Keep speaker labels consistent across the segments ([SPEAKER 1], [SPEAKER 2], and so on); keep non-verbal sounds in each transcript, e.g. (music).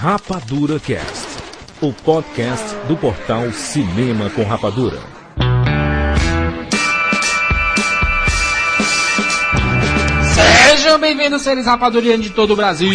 [SPEAKER 1] Rapadura Cast, o podcast do portal Cinema com Rapadura.
[SPEAKER 2] Sejam bem-vindos, seres rapadurianos de todo o Brasil.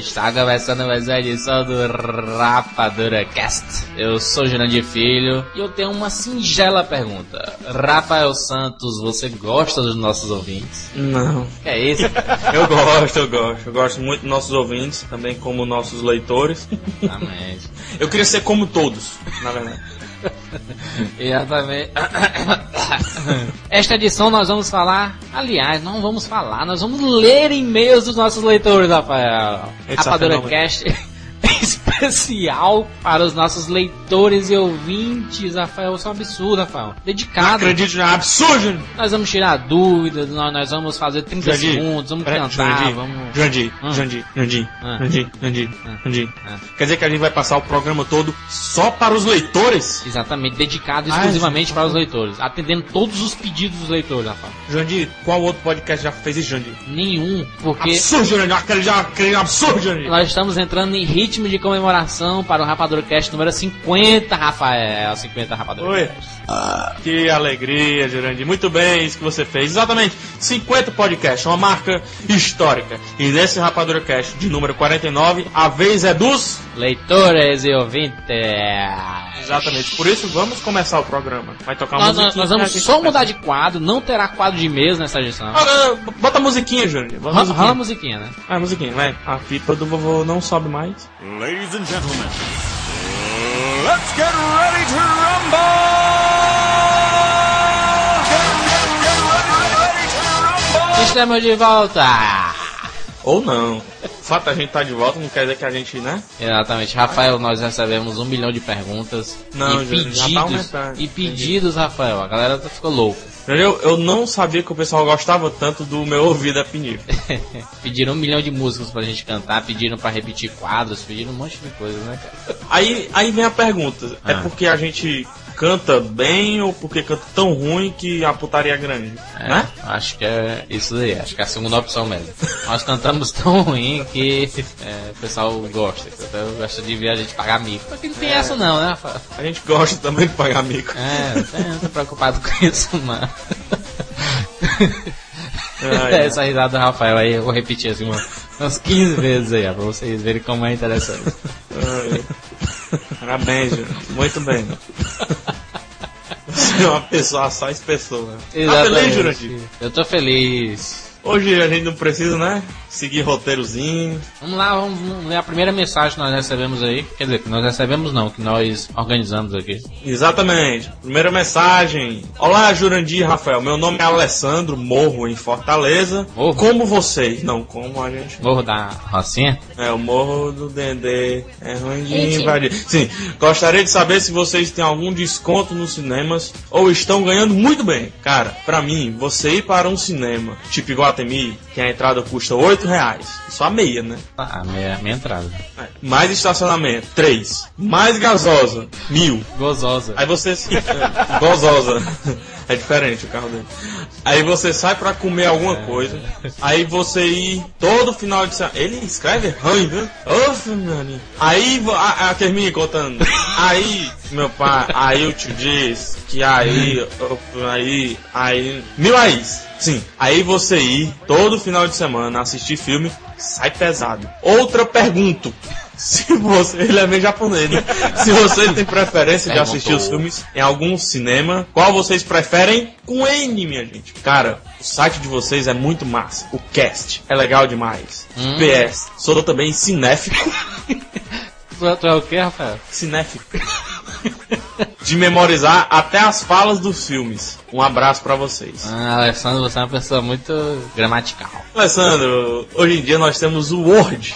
[SPEAKER 2] Está começando mais uma edição do Rapadura Cast. Eu sou Jurandir Filho e eu tenho uma singela pergunta. Rafael Santos, você gosta dos nossos ouvintes?
[SPEAKER 3] Não.
[SPEAKER 2] É isso? (laughs)
[SPEAKER 3] Eu gosto, eu gosto. Eu gosto muito dos nossos ouvintes, também como nossos leitores.
[SPEAKER 2] Exatamente.
[SPEAKER 3] Eu queria ser como todos, na verdade. (laughs)
[SPEAKER 2] Exatamente. (coughs) Esta edição nós vamos falar, aliás, não vamos falar, nós vamos ler e-mails dos nossos leitores, Rafael.
[SPEAKER 3] Esse
[SPEAKER 2] Rapadura. Cast (laughs) especial para os nossos leitores e ouvintes, Rafael. Isso é um absurdo, Rafael.
[SPEAKER 3] Não
[SPEAKER 2] Dedicado.
[SPEAKER 3] acredito, não é absurdo!
[SPEAKER 2] Nós vamos tirar dúvidas, nós, nós vamos fazer 30
[SPEAKER 3] Jurandir,
[SPEAKER 2] segundos, vamos
[SPEAKER 3] pera-
[SPEAKER 2] cantar,
[SPEAKER 3] Jurandir,
[SPEAKER 2] vamos.
[SPEAKER 3] Jurandir,
[SPEAKER 2] Hum.
[SPEAKER 3] Jurandir, Jurandir,
[SPEAKER 2] Ah.
[SPEAKER 3] Jurandir, Jurandir,
[SPEAKER 2] Ah.
[SPEAKER 3] Jurandir.
[SPEAKER 2] Ah.
[SPEAKER 3] Quer dizer que a gente vai passar o programa todo só para os leitores?
[SPEAKER 2] Exatamente, dedicado
[SPEAKER 3] Ah,
[SPEAKER 2] exclusivamente
[SPEAKER 3] gente.
[SPEAKER 2] para os leitores, atendendo todos os pedidos dos leitores, Rafael.
[SPEAKER 3] Jurandir, qual outro podcast já fez isso, Jurandir?
[SPEAKER 2] Nenhum, porque
[SPEAKER 3] Absurdo, Jurandir, aquele, já- aquele absurdo, Jurandir!
[SPEAKER 2] Nós estamos entrando em ritmo de comemoração para o Rapadura Cast número 50, Rafael. 50 Rapadura
[SPEAKER 3] Oi.
[SPEAKER 2] Cast.
[SPEAKER 3] Que alegria, Jurandir. Muito bem, isso que você fez. Exatamente, 50 podcasts, uma marca histórica. E nesse Rapadura Cast de número 49, a vez é dos...
[SPEAKER 2] Leitores e ouvintes.
[SPEAKER 3] Exatamente, por isso vamos começar o programa. Vai tocar uma
[SPEAKER 2] Nós,
[SPEAKER 3] musiquinha.
[SPEAKER 2] nós vamos só
[SPEAKER 3] começa.
[SPEAKER 2] mudar de quadro, não terá quadro de mesa nessa edição.
[SPEAKER 3] Ah, ah, Bota a musiquinha, Jurandir. Bota a
[SPEAKER 2] Rola a
[SPEAKER 3] musiquinha.
[SPEAKER 2] musiquinha, né?
[SPEAKER 3] Ah, a musiquinha, vai. A pipa do vovô não sobe mais.
[SPEAKER 4] Ladies and gentlemen, let's get ready to rumble!
[SPEAKER 2] Estamos de volta.
[SPEAKER 3] Ou não. O fato da gente tá de volta não quer dizer que a gente, né?
[SPEAKER 2] Exatamente, Rafael, nós recebemos um milhão de perguntas
[SPEAKER 3] Não,
[SPEAKER 2] e
[SPEAKER 3] tá
[SPEAKER 2] pedidos.
[SPEAKER 3] aumentando.
[SPEAKER 2] e pedidos, Rafael. A galera tá- ficou louca.
[SPEAKER 3] Eu, eu não sabia que o pessoal gostava tanto do meu ouvido a pinico. (laughs)
[SPEAKER 2] pediram um milhão de músicas pra gente cantar, pediram pra repetir quadros, pediram um monte de coisa, né, cara?
[SPEAKER 3] Aí, aí vem a pergunta: é
[SPEAKER 2] Ah.
[SPEAKER 3] porque a gente canta bem ou porque canta tão ruim que a putaria é grande?
[SPEAKER 2] É,
[SPEAKER 3] Né?
[SPEAKER 2] Acho que é isso aí, acho que é a segunda opção mesmo. Nós cantamos tão ruim que é, o pessoal gosta, o pessoal gosta de ver a gente pagar mico. Porque não tem essa não, né, Rafael?
[SPEAKER 3] A gente gosta também de pagar mico.
[SPEAKER 2] É, não tô preocupado com isso.
[SPEAKER 3] Ai, ai.
[SPEAKER 2] Essa risada do Rafael aí, eu vou repetir assim uma- umas 15 vezes aí, ó, pra vocês verem como é interessante.
[SPEAKER 3] Ai. Parabéns. Muito bem. É (laughs) uma pessoa só pessoa. Tá feliz,
[SPEAKER 2] Exatamente.
[SPEAKER 3] Jurandir?
[SPEAKER 2] Eu tô feliz.
[SPEAKER 3] Hoje a gente não precisa, né? Seguir roteirozinho.
[SPEAKER 2] Vamos lá, vamos, ler a primeira mensagem que nós recebemos aí. Quer dizer, que nós recebemos não, que nós organizamos aqui.
[SPEAKER 3] Exatamente. Primeira mensagem. Olá, Jurandir e Rafael. Meu nome é Alessandro, morro em Fortaleza.
[SPEAKER 2] Morro?
[SPEAKER 3] Como vocês? Não, como a gente.
[SPEAKER 2] Morro da Rocinha?
[SPEAKER 3] É, o morro do Dendê. É ruim de invadir. Sim, gostaria de saber se vocês têm algum desconto nos cinemas ou estão ganhando muito bem. Cara, pra mim, você ir para um cinema, tipo Iguatemi, que a entrada custa 8 reais. Só a meia, né?
[SPEAKER 2] Ah, minha, minha entrada.
[SPEAKER 3] É. Mais estacionamento, 3. Mais gasosa, mil.
[SPEAKER 2] Gozosa.
[SPEAKER 3] Aí você. (laughs) Gozosa. É diferente o carro dele. Aí você sai pra comer alguma coisa. Aí você ir todo final de semana. Ele escreve ruim, viu? Ô, Fernandinho. Aí a, a, termine contando. Aí, meu pai, aí eu te disse que aí, aí, aí. Mil aí. Sim. Aí você ir todo final de semana assistir filme, sai pesado. Outra pergunta. Se você. Ele é meio japonês, né? Se você tem preferência de assistir os filmes em algum cinema, qual vocês preferem? Com N, minha gente. Cara, o site de vocês é muito massa. O cast é legal demais.
[SPEAKER 2] Hum.
[SPEAKER 3] PS, sou também cinéfico.
[SPEAKER 2] Tu, tu é o que, Rafael?
[SPEAKER 3] cinéfico. De memorizar até as falas dos filmes. Um abraço pra vocês.
[SPEAKER 2] Ah, Alessandro, você é uma pessoa muito gramatical.
[SPEAKER 3] Alessandro, hoje em dia nós temos o Word.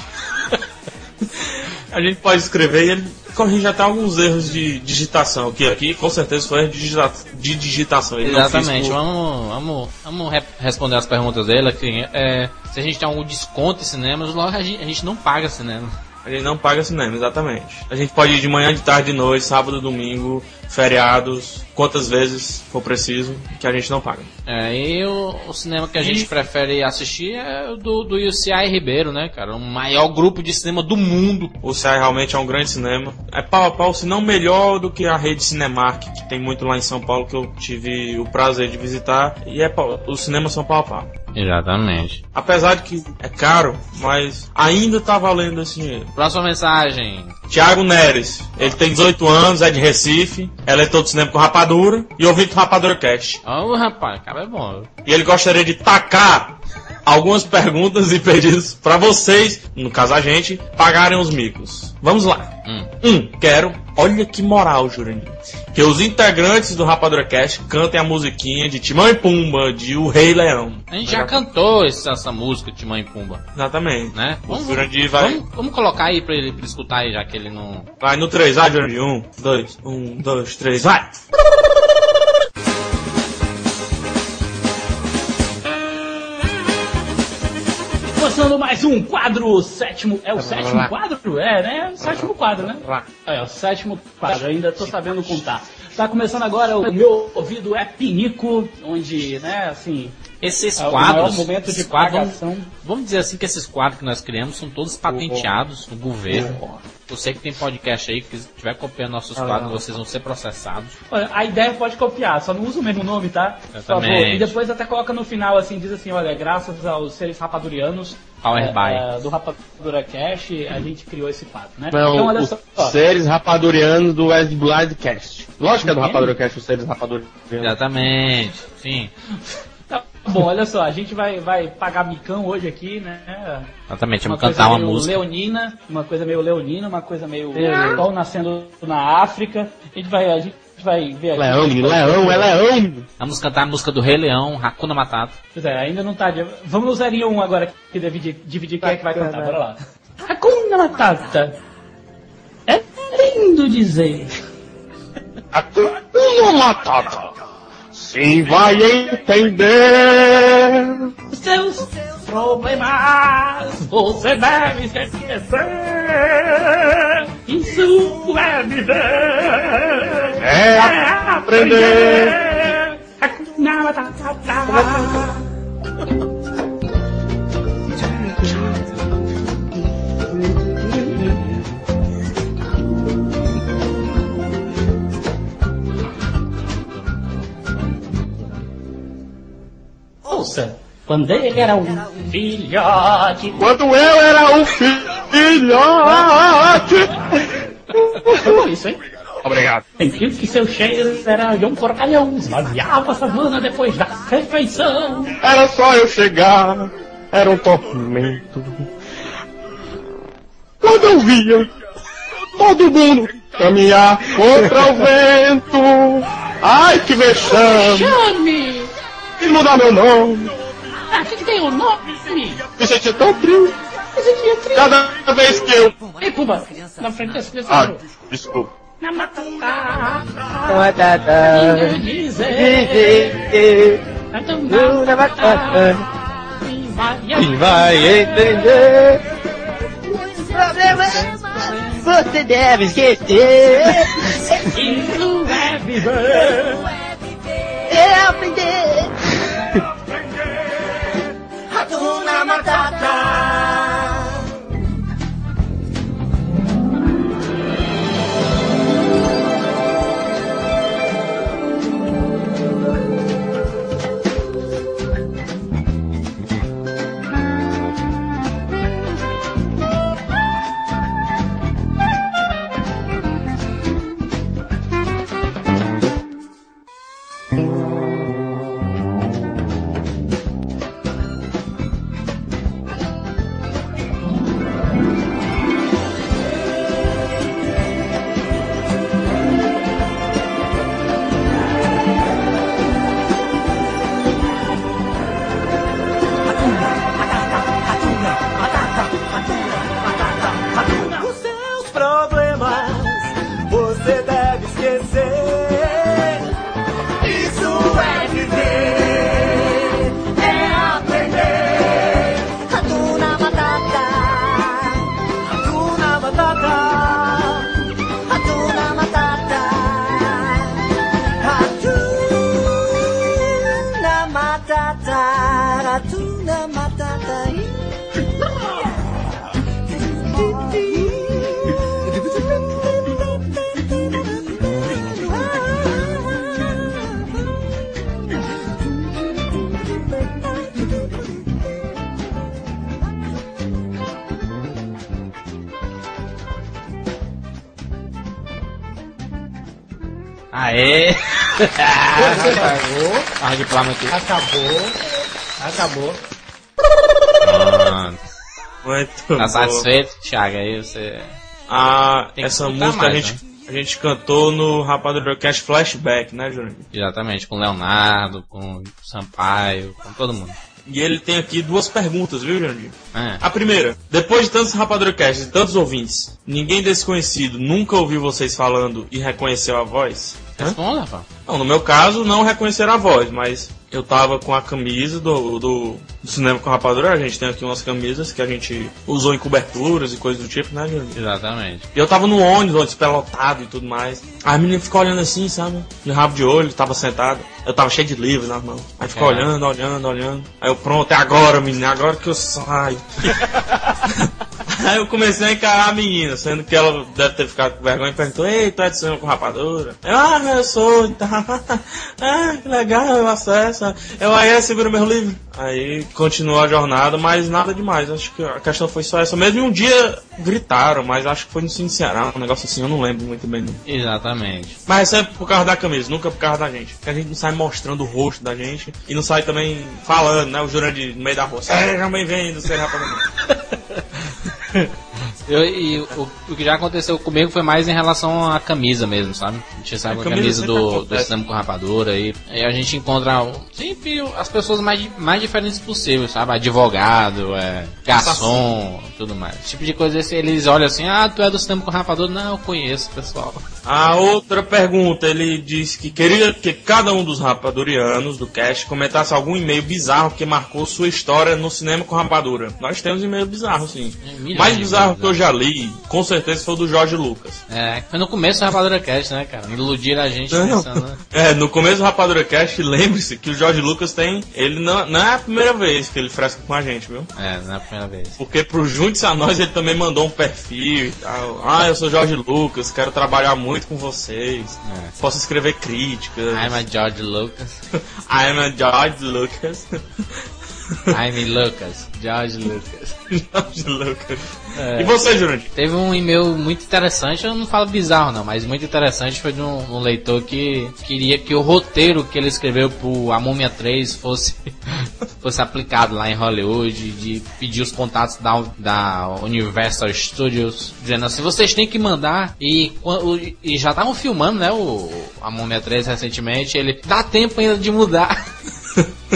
[SPEAKER 3] A gente pode escrever e ele corrige até alguns erros de digitação, que aqui com certeza foi digita- de digitação. Ele
[SPEAKER 2] Exatamente,
[SPEAKER 3] por-
[SPEAKER 2] vamos, vamos, vamos re- responder as perguntas dele aqui. É, se a gente tem algum desconto em cinemas, logo a gente, a gente não paga cinema.
[SPEAKER 3] A gente não paga cinema, exatamente. A gente pode ir de manhã, de tarde, de noite, sábado, domingo, feriados, quantas vezes for preciso, que a gente não paga.
[SPEAKER 2] É, e o, o cinema que a gente prefere assistir é o do, do UCI Ribeiro, né, cara? O maior grupo de cinema do mundo.
[SPEAKER 3] O CI realmente é um grande cinema. É pau a pau, se não melhor do que a rede Cinemark, que tem muito lá em São Paulo, que eu tive o prazer de visitar. E é pau, os cinemas são pau a pau.
[SPEAKER 2] Exatamente.
[SPEAKER 3] Apesar de que é caro, mas ainda tá valendo esse dinheiro.
[SPEAKER 2] Próxima mensagem.
[SPEAKER 3] Tiago Neres, ele tem 18 anos, é de Recife, eleitor do cinema com Rapadura e ouvinte do Rapadura Cast.
[SPEAKER 2] Ô, rapaz, cara é bom.
[SPEAKER 3] E ele gostaria de tacar algumas perguntas e pedidos pra vocês, no caso a gente, pagarem os micos. Vamos lá.
[SPEAKER 2] Hum.
[SPEAKER 3] Um, quero, olha que moral, Jurandir, que os integrantes do Rapadura Cast cantem a musiquinha de Timão e Pumba, de O Rei Leão.
[SPEAKER 2] A gente já cantou essa, essa música, Timão e Pumba,
[SPEAKER 3] Exatamente.
[SPEAKER 2] né?
[SPEAKER 3] O Jurandir vai,
[SPEAKER 2] Vamos, vamos colocar aí pra ele, pra ele escutar aí, já que ele não...
[SPEAKER 3] vai no 3, vai, Jurandir. Um, dois, um, dois, três, vai!
[SPEAKER 5] Começando mais um quadro, sétimo. É o sétimo quadro? É, né? O sétimo quadro, né? É, o sétimo quadro, ainda tô sabendo contar. Tá começando agora o meu ouvido é pinico, onde, né, assim.
[SPEAKER 2] Esses
[SPEAKER 5] É
[SPEAKER 2] quadros, esses quadros, vamos, vamos dizer assim que esses quadros que nós criamos são todos patenteados no governo. Eu sei que tem podcast aí que se tiver copiando nossos quadros, vocês vão ser processados.
[SPEAKER 5] Olha, a ideia pode copiar, só não usa o mesmo nome, tá? Por favor.
[SPEAKER 2] Exatamente.
[SPEAKER 5] E depois até coloca no final, assim, diz assim, olha, graças aos seres rapadurianos
[SPEAKER 2] Power
[SPEAKER 5] é,
[SPEAKER 2] by.
[SPEAKER 5] é, do Rapadura Cash, a gente criou esse quadro, né?
[SPEAKER 6] Não,
[SPEAKER 5] então, olha
[SPEAKER 6] os
[SPEAKER 5] só.
[SPEAKER 6] seres rapadurianos do West Bloodcast. Lógico que é do? Rapadura Cast, os seres rapadurianos.
[SPEAKER 2] Exatamente. Sim.
[SPEAKER 5] Bom, olha só, a gente vai, vai pagar micão hoje aqui, né?
[SPEAKER 2] Exatamente. Vamos cantar uma música.
[SPEAKER 5] leonina, uma coisa meio leonina, uma coisa meio sol nascendo na África. A gente vai, a gente vai ver aqui.
[SPEAKER 6] Leão, menino, leão, é leão.
[SPEAKER 2] Vamos cantar a música do Rei Leão, Hakuna Matata.
[SPEAKER 5] Pois é, ainda não tá. de- Vamos no 0 um agora que dividir, dividir quem é que vai cantar. Bora lá. Hakuna Matata. É lindo dizer.
[SPEAKER 6] Hakuna Matata. Sim, vai entender.
[SPEAKER 5] Os seus problemas você deve esquecer. Isso é viver.
[SPEAKER 6] É aprender.
[SPEAKER 5] Hakuna Matata. Quando ele era um filhote.
[SPEAKER 6] Quando eu era um filhote.
[SPEAKER 5] Isso, hein?
[SPEAKER 6] Obrigado.
[SPEAKER 5] Sentiu que seu cheiro era de um porcalhão, esvaziava a savana depois da refeição.
[SPEAKER 6] Era só eu chegar. Era um tormento. Quando eu via todo mundo caminhar contra o vento. Ai, que vexame.
[SPEAKER 5] Chame!
[SPEAKER 6] Quis mudar meu nome.
[SPEAKER 5] Aqui que tem o nome!
[SPEAKER 6] Me senti tão triste.
[SPEAKER 5] É.
[SPEAKER 6] Cada vez que eu.
[SPEAKER 5] Ei, Pumba, na frente desse desse
[SPEAKER 6] Ah, desculpa.
[SPEAKER 5] Na matata, dizer. Então, na matata, vai
[SPEAKER 6] Vai entender.
[SPEAKER 7] Problemas você deve esquecer.
[SPEAKER 5] Isso é viver.
[SPEAKER 7] É aprender.
[SPEAKER 8] matuna matata. (laughs)
[SPEAKER 9] Pagou,
[SPEAKER 2] Ah, diploma aqui.
[SPEAKER 9] acabou, acabou.
[SPEAKER 2] Pronto.
[SPEAKER 3] Muito
[SPEAKER 2] Tá
[SPEAKER 3] bom.
[SPEAKER 2] satisfeito, Thiago? Aí você.
[SPEAKER 3] Ah, essa música
[SPEAKER 2] mais,
[SPEAKER 3] a, gente, a gente cantou no Rapadura Cast Flashback, né, Júnior?
[SPEAKER 2] Exatamente, com o Leonardo, com o Sampaio, com todo mundo.
[SPEAKER 3] E ele tem aqui duas perguntas, viu, Jandir?
[SPEAKER 2] É.
[SPEAKER 3] A primeira, depois de tantos Rapadura Cast e tantos ouvintes, ninguém desconhecido nunca ouviu vocês falando e reconheceu a voz?
[SPEAKER 2] Responda, Rafa.
[SPEAKER 3] Não, no meu caso, não reconheceram a voz, mas eu tava com a camisa do, do, do cinema com rapadura. A gente tem aqui umas camisas que a gente usou em coberturas e coisas do tipo, né, Jandir?
[SPEAKER 2] Exatamente.
[SPEAKER 3] E eu tava no ônibus, ônibus pelotado e tudo mais. Aí a menina ficou olhando assim, sabe? De rabo de olho, tava sentada. Eu tava cheio de livros nas mãos. Aí ficou
[SPEAKER 2] É.
[SPEAKER 3] olhando, olhando, olhando. Aí eu, pronto, é agora, menina, é agora que eu saio. (laughs) Aí eu comecei a encarar a menina, sendo que ela deve ter ficado com vergonha e perguntou, ei, tu é de cinema com rapadura? Eu, ah, eu sou, e tal. (laughs) ah, que legal, eu acesso. Eu aí segura meu livro. Aí continuou a jornada, mas nada demais. Acho que a questão foi só essa mesmo. Um dia gritaram, mas acho que foi no Ceará, um negócio assim, eu não lembro muito bem. Não.
[SPEAKER 2] Exatamente.
[SPEAKER 3] Mas é por causa da camisa, nunca por causa da gente. Porque a gente não sai mostrando o rosto da gente e não sai também falando, né? O Jurandir no meio da rua. Seja bem-vindo, seja rapadura. (laughs)
[SPEAKER 2] Eu, e o, o que já aconteceu comigo foi mais em relação à camisa mesmo, sabe? A gente sabe
[SPEAKER 3] A camisa
[SPEAKER 2] camisa do, do com rapadura e aí a gente encontra sempre as pessoas mais, mais diferentes possíveis, sabe? Advogado, é, garçom, tudo mais. Esse tipo de coisa, esse, eles olham assim, ah, tu é do cinema com rapadura? Não, eu conheço, pessoal.
[SPEAKER 3] A outra pergunta, ele disse que queria que cada um dos rapadurianos do cast comentasse algum e-mail bizarro que marcou sua história no cinema com rapadura. Nós temos e-mail bizarro, sim.
[SPEAKER 2] É,
[SPEAKER 3] Mais bizarro que eu já li, com certeza foi o do Jorge Lucas.
[SPEAKER 2] É, foi no começo do Rapadura Cast, né, cara? Iludiram a gente
[SPEAKER 3] Não.
[SPEAKER 2] pensando. (laughs)
[SPEAKER 3] É, no começo do Rapadura Cast, lembre-se que o Jorge Lucas tem. Ele não, não é a primeira vez que ele fresca com a gente, viu?
[SPEAKER 2] É, não é a primeira vez.
[SPEAKER 3] Porque pro Junte-se a nós ele também mandou um perfil e tal. Ah, eu sou Jorge Lucas, quero trabalhar muito com vocês.
[SPEAKER 2] É.
[SPEAKER 3] Posso escrever críticas.
[SPEAKER 2] I'm a George Lucas. (laughs)
[SPEAKER 3] I'm a George Lucas.
[SPEAKER 2] I'm Lucas. George Lucas. (laughs)
[SPEAKER 3] Jorge Lucas.
[SPEAKER 2] É.
[SPEAKER 3] E você, Jurandir?
[SPEAKER 2] Teve um e-mail muito interessante, eu não falo bizarro não, mas muito interessante foi de um, um leitor que queria que o roteiro que ele escreveu pro A Múmia 3 fosse, (laughs) fosse aplicado lá em Hollywood, de pedir os contatos da, da Universal Studios, dizendo assim, vocês têm que mandar, e, e já estavam filmando, né, o A Múmia 3 recentemente, ele, dá tempo ainda de mudar. (laughs)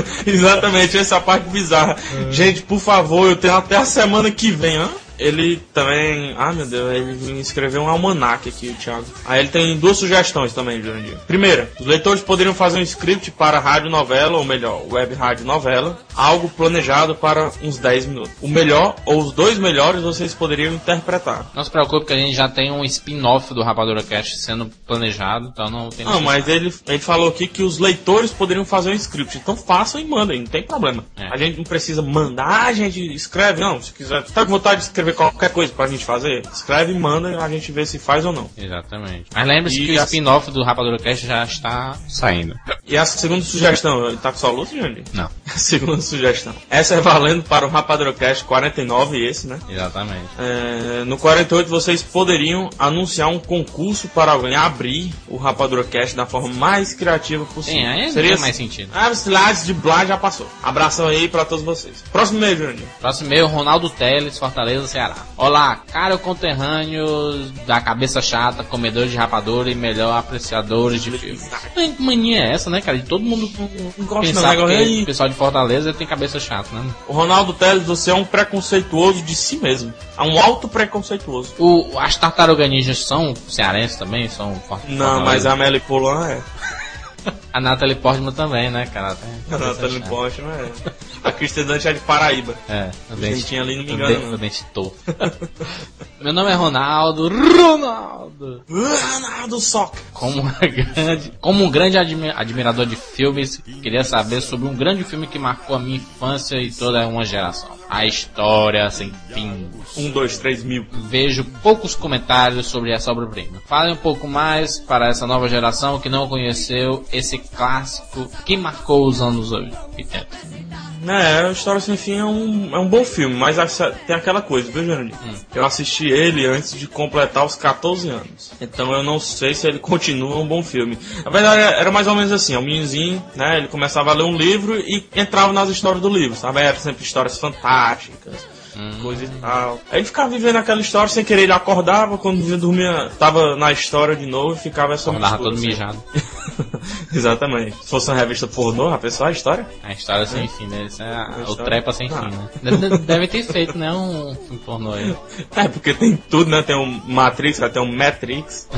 [SPEAKER 2] (laughs)
[SPEAKER 3] Exatamente, essa é parte bizarra. Gente, por favor, eu tenho até a semana que vem, hã? Ele também. Ah, meu Deus, ele me escreveu um almanac aqui, o Thiago. Aí ele tem duas sugestões também, Jurandir. Primeira, os leitores poderiam fazer um script para rádio novela, ou melhor, web rádio novela, algo planejado para uns 10 minutos. O melhor, ou os dois melhores, vocês poderiam interpretar.
[SPEAKER 2] Não se preocupe que a gente já tem um spin-off do Rapadura Cast sendo planejado, então não tem
[SPEAKER 3] Não, mas ele, ele falou aqui que os leitores poderiam fazer um script. Então façam e mandem, não tem problema.
[SPEAKER 2] É.
[SPEAKER 3] A gente não precisa mandar, a gente escreve. Não, se quiser, tá com vontade de escrever qualquer coisa pra gente fazer, escreve e manda e a gente vê se faz ou não.
[SPEAKER 2] Exatamente. Mas lembre-se que o spin-off do Rapadura Cast já está saindo.
[SPEAKER 3] E a segunda sugestão, ele tá com soluço, Jandir?
[SPEAKER 2] Não,
[SPEAKER 3] A (laughs) segunda sugestão. Essa é valendo para o Rapadrocast 49, esse, né?
[SPEAKER 2] exatamente.
[SPEAKER 3] É, no 48 vocês poderiam anunciar um concurso para alguém abrir o Rapadrocast da forma mais criativa possível.
[SPEAKER 2] Sim, aí
[SPEAKER 3] Seria
[SPEAKER 2] mais sentido.
[SPEAKER 3] Ah, os lados de Blá já passou. Abração aí pra todos vocês. Próximo mês, Jurandir.
[SPEAKER 2] Próximo e-mail, Ronaldo Teles, Fortaleza, Ceará. Olá, caro conterrâneo da cabeça chata, comedores de rapadura e melhor apreciadores de filmes. Que mania é essa, né, cara? De todo mundo
[SPEAKER 3] gosto
[SPEAKER 2] pensar
[SPEAKER 3] não,
[SPEAKER 2] que
[SPEAKER 3] aí.
[SPEAKER 2] o pessoal de Fortaleza tem cabeça chata, né?
[SPEAKER 3] O Ronaldo Teles, você é um preconceituoso de si mesmo. É um alto preconceituoso.
[SPEAKER 2] O, as tartarugas ninjas são cearenses também? São
[SPEAKER 3] Não, mas a Poulain é.
[SPEAKER 2] A Natalie Portman também, né, cara? Tem
[SPEAKER 3] A
[SPEAKER 2] chata.
[SPEAKER 3] Postman é. A Kristen Dante é de Paraíba.
[SPEAKER 2] É, o
[SPEAKER 3] dentinho ali não me
[SPEAKER 2] o
[SPEAKER 3] engana,
[SPEAKER 2] dente-
[SPEAKER 3] não.
[SPEAKER 2] o dente torto. (laughs) Meu nome é Ronaldo. Ronaldo!
[SPEAKER 3] Ronaldo Soca.
[SPEAKER 2] Como, grande, como um grande admi- admirador de filmes, queria saber sobre um grande filme que marcou a minha infância e toda uma geração. A História Sem Fim.
[SPEAKER 3] Um, dois, três mil.
[SPEAKER 2] Vejo poucos comentários sobre essa obra-prima. Fale um pouco mais para essa nova geração que não conheceu esse esse clássico que marcou os anos 80.
[SPEAKER 3] É, a História Sem Fim é um, é um bom filme, mas tem aquela coisa, viu, Janine? Eu assisti ele antes de completar os 14 anos. Então eu não sei se ele continua um bom filme. Na verdade, era mais ou menos assim, o meninozinho, né, ele começava a ler um livro e entrava nas histórias do livro, sabe? Era sempre histórias fantásticas, coisa e tal. Aí ele ficava vivendo aquela história sem querer, ele acordava, quando ia dormia, tava na história de novo e ficava essa
[SPEAKER 2] Acordava todo
[SPEAKER 3] assim.
[SPEAKER 2] mijado. (laughs)
[SPEAKER 3] Exatamente. Se fosse uma revista pornô, a pessoa a história?
[SPEAKER 2] A história sem fim, né? Isso é a- o trepa sem
[SPEAKER 3] Ah.
[SPEAKER 2] fim, né? Deve, deve ter feito, né? Um filme pornô aí. (laughs)
[SPEAKER 3] É, porque tem tudo, né? Tem um Matrix, vai ter um Matrix,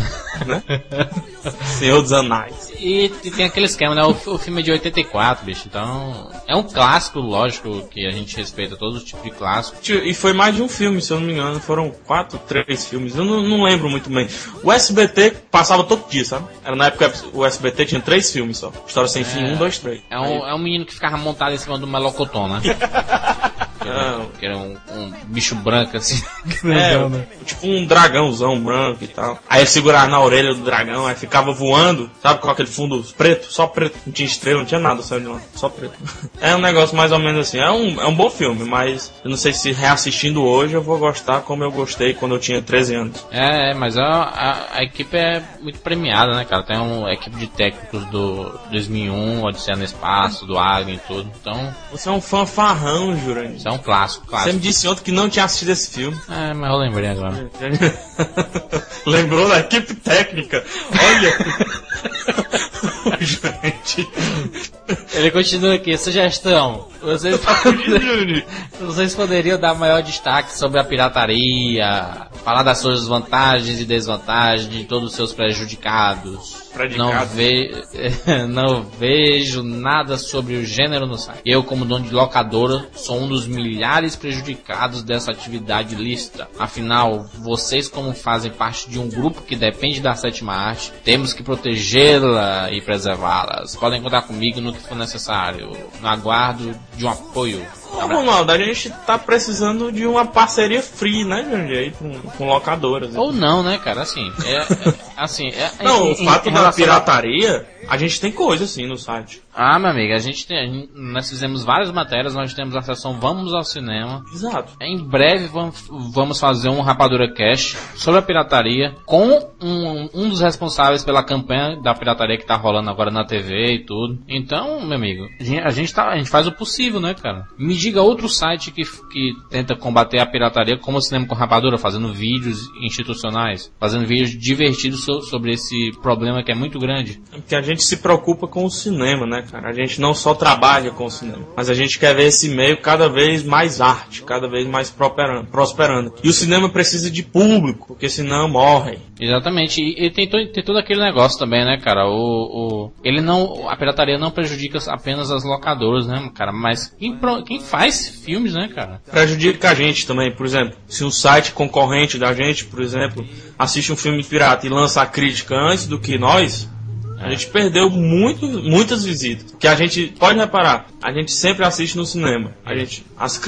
[SPEAKER 3] né? (laughs) Senhor dos Anais.
[SPEAKER 2] E, e tem aquele esquema, né? O, o filme é de 84, bicho. Então, é um clássico, lógico, que a gente respeita todo tipo de clássico.
[SPEAKER 3] E foi mais de um filme, se eu não me engano. Foram quatro, três filmes. Eu não, não lembro muito bem. O SBT passava todo dia, sabe? Era na época o SBT tinha três filmes só. História sem fim, um, dois, três.
[SPEAKER 2] É um, é um menino que ficava montado em cima do melocotão, né? (laughs) Que era, que era um, um bicho branco, assim. (laughs)
[SPEAKER 3] É, tipo um dragãozão branco e tal. Aí ele segurava na orelha do dragão, aí ficava voando, sabe, com aquele fundo preto, só preto, não tinha estrela, não tinha nada saindo de lá, só preto. (laughs) É um negócio mais ou menos assim, é um, é um bom filme, mas eu não sei se reassistindo hoje eu vou gostar como eu gostei quando eu tinha 13 anos.
[SPEAKER 2] É, é, mas a, a, a equipe é muito premiada, né, cara? Tem uma equipe de técnicos do 2001, Odisseia no Espaço, do Alien e tudo. Então,
[SPEAKER 3] Você é um fanfarrão, Jurandir.
[SPEAKER 2] É um clássico,
[SPEAKER 3] Você
[SPEAKER 2] clássico.
[SPEAKER 3] me disse ontem que não tinha assistido esse filme.
[SPEAKER 2] É, mas eu lembrei agora. (laughs)
[SPEAKER 3] Lembrou da equipe técnica. Olha. (laughs) Gente.
[SPEAKER 2] Ele continua aqui, sugestão. Vocês, vocês poderiam dar maior destaque sobre a pirataria, falar das suas vantagens e desvantagens de todos os seus prejudicados. Não, ve (laughs) não vejo nada sobre o gênero no site. Eu, como dono de locadora, sou um dos milhares prejudicados dessa atividade lícita. Afinal, vocês, como fazem parte de um grupo que depende da sétima arte, temos que protegê-la e preservá-las. Podem contar comigo no que for necessário. No aguardo de um apoio.
[SPEAKER 3] Ô, Ronaldo, a gente tá precisando de uma parceria free, né, Jandir? Aí com, com locadoras.
[SPEAKER 2] Ou não, né, cara? Assim, é, é- assim, é,
[SPEAKER 3] Não,
[SPEAKER 2] em-
[SPEAKER 3] o fato
[SPEAKER 2] em
[SPEAKER 3] da
[SPEAKER 2] relação a-
[SPEAKER 3] pirataria, a gente tem coisa assim no site.
[SPEAKER 2] Ah, meu amigo, a gente tem, a gente- nós fizemos várias matérias, nós temos a sessão Vamos ao Cinema.
[SPEAKER 3] Exato.
[SPEAKER 2] Em breve vamos, vamos fazer um Rapadura Cash sobre a pirataria com um, um dos responsáveis pela campanha da pirataria que tá rolando agora na TV e tudo. Então, meu amigo, a gente, tá, a gente faz o possível, né, cara? Me diga outro site que, que tenta combater a pirataria como o Cinema com Rapadura, fazendo vídeos institucionais, fazendo vídeos divertidos so- sobre esse problema que é muito grande.
[SPEAKER 3] Porque a gente se preocupa com o cinema, né, cara? A gente não só trabalha com o cinema, mas a gente quer ver esse meio cada vez mais arte, cada vez mais prosperando. E o cinema precisa de público, porque senão morre.
[SPEAKER 2] Exatamente, e, e tem, to- tem todo aquele negócio também, né, cara? O, o- ele não, a pirataria não prejudica apenas as locadoras, né, cara? Mas quem, quem faz filmes, né, cara?
[SPEAKER 3] Prejudica a gente também, por exemplo, se um site concorrente da gente, por exemplo, assiste um filme pirata e lança a crítica antes do que nós, a gente perdeu muito, muitas visitas. Que a gente, pode reparar, a gente sempre assiste no cinema. A gente, as,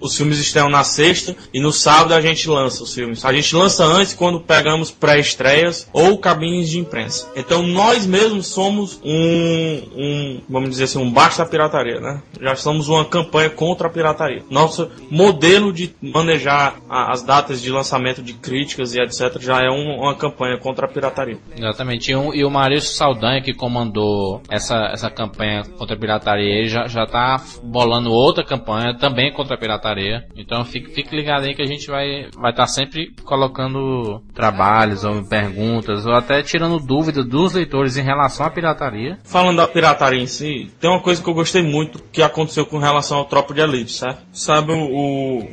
[SPEAKER 3] os filmes estão na sexta e no sábado a gente lança os filmes. A gente lança antes quando pegamos pré-estreias ou cabines de imprensa. Então nós mesmos somos um, um, vamos dizer assim, um baixo da pirataria, né? Já somos uma campanha contra a pirataria. Nosso modelo de manejar a- as datas de lançamento de críticas e etc. já é um- uma campanha contra a pirataria.
[SPEAKER 2] Exatamente, e, o- e o Maurício Saldanha, que comandou essa, essa campanha contra a pirataria, ele já, já tá bolando outra campanha também contra a pirataria. Então fique, fique ligado aí que a gente vai estar vai tá sempre colocando trabalhos ou perguntas, ou até tirando dúvidas dos leitores em relação à pirataria.
[SPEAKER 3] Falando da pirataria em si, tem uma coisa que eu gostei muito que aconteceu com relação ao Tropa de Elite, certo? Sabe, o,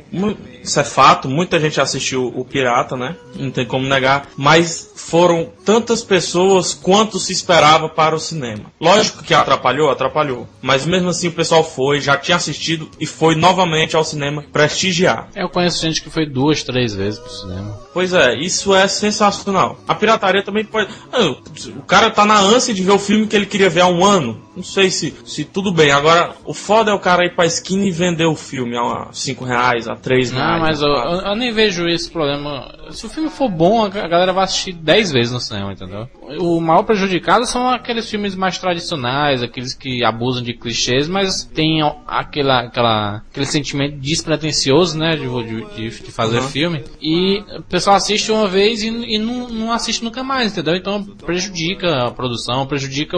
[SPEAKER 3] Isso é fato, muita gente assistiu o Pirata, né? Não tem como negar. Mas foram tantas pessoas quanto se esperava para o cinema. Lógico que atrapalhou, atrapalhou. Mas mesmo assim o pessoal foi, já tinha assistido e foi novamente ao cinema prestigiar.
[SPEAKER 2] Eu conheço gente que foi duas, três vezes pro cinema.
[SPEAKER 3] Pois é, isso é sensacional. A pirataria também pode. Ah, o cara tá na ânsia de ver o filme que ele queria ver há um ano. Não sei se, se tudo bem. Agora, o foda é o cara ir pra esquina e vender o filme a 5 reais, a 3 reais.
[SPEAKER 2] Não, mas eu, eu- eu nem vejo esse problema. se o filme for bom, a galera vai assistir 10 vezes no cinema, entendeu? O maior prejudicado são aqueles filmes mais tradicionais, aqueles que abusam de clichês, mas tem aquela, aquela, aquele sentimento despretensioso, né, de, de, de fazer uhum. filme. E o pessoal assiste uma vez e, e não, não assiste nunca mais, entendeu? Então prejudica a produção, prejudica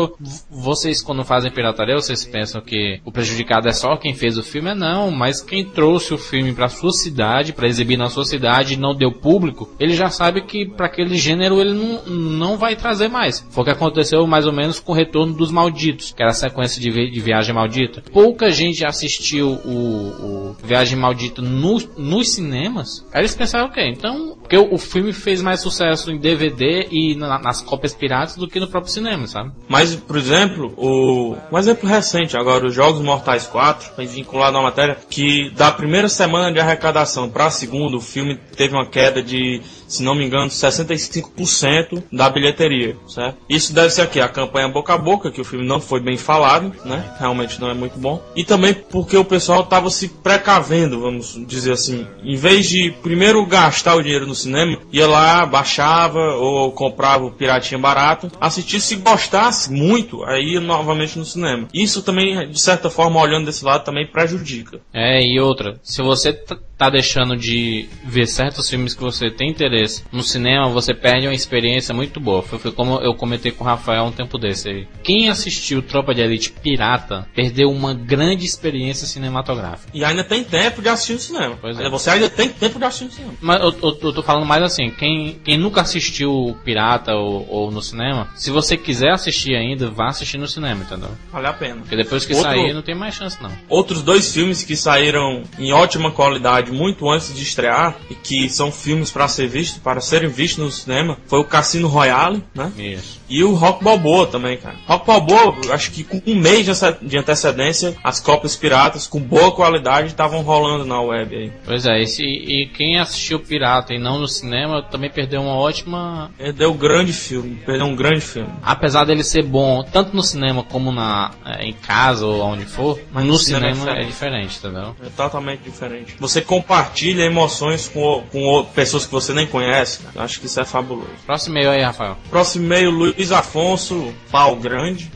[SPEAKER 2] vocês quando fazem pirataria, vocês pensam que o prejudicado é só quem fez o filme, é não, mas quem trouxe o filme para sua cidade, para exibir na sua cidade e não deu público, ele já sabe que para aquele gênero ele não, não vai trazer mais. Foi o que aconteceu mais ou menos com o Retorno dos Malditos, que era a sequência de, vi de Viagem Maldita. Pouca gente assistiu o, o Viagem Maldita no, nos cinemas, aí eles pensaram, ok, então, porque o, filme fez mais sucesso em DVD e na, nas cópias piratas do que no próprio cinema, sabe?
[SPEAKER 3] Mas, por exemplo, o, um exemplo recente, agora, os Jogos Mortais 4, vinculado à matéria, que da primeira semana de arrecadação para a segunda, o filme teve uma queda de se não me engano, 65% da bilheteria, certo? Isso deve ser aqui a campanha boca a boca, que o filme não foi bem falado, né? Realmente não é muito bom. E também porque o pessoal estava se precavendo, vamos dizer assim. Em vez de primeiro gastar o dinheiro no cinema, ia lá, baixava ou comprava o piratinha barato, assistir se gostasse muito, aí novamente no cinema. Isso também, de certa forma, olhando desse lado, também prejudica.
[SPEAKER 2] É, e outra, se você tá deixando de ver certos filmes que você tem interesse no cinema, você perde uma experiência muito boa. Foi, foi como eu comentei com o Rafael um tempo desse aí. Quem assistiu Tropa de Elite Pirata perdeu uma grande experiência cinematográfica.
[SPEAKER 3] E ainda tem tempo de assistir no cinema. Pois é. Você ainda tem tempo de assistir no cinema.
[SPEAKER 2] Mas eu, eu, eu tô falando mais assim, quem, quem nunca assistiu Pirata ou, ou, no cinema, se você quiser assistir ainda, vá assistir no cinema, entendeu?
[SPEAKER 3] Vale a pena.
[SPEAKER 2] Porque depois que Outro, sair, não tem mais chance não.
[SPEAKER 3] Outros dois filmes que saíram em ótima qualidade muito antes de estrear e que são filmes para ser vistos, para serem vistos no cinema, foi o Cassino Royale, né?
[SPEAKER 2] Isso.
[SPEAKER 3] E o Rock Balboa também, cara. Rock Balboa, acho que com um mês de antecedência, as cópias piratas com boa qualidade estavam rolando na web aí.
[SPEAKER 2] Pois é, esse, e quem assistiu Pirata e não no cinema também perdeu uma ótima.
[SPEAKER 3] Perdeu um grande filme, perdeu um grande filme.
[SPEAKER 2] Apesar dele ser bom tanto no cinema como na, é, em casa ou onde for, mas no, no cinema, cinema é, diferente. é entendeu?
[SPEAKER 3] É totalmente diferente. Você compartilha emoções com, com pessoas que você nem conhece. Cara. Acho que isso é fabuloso.
[SPEAKER 2] Próximo e-mail aí, Rafael.
[SPEAKER 3] Próximo e-mail, Luiz Afonso, pau grande,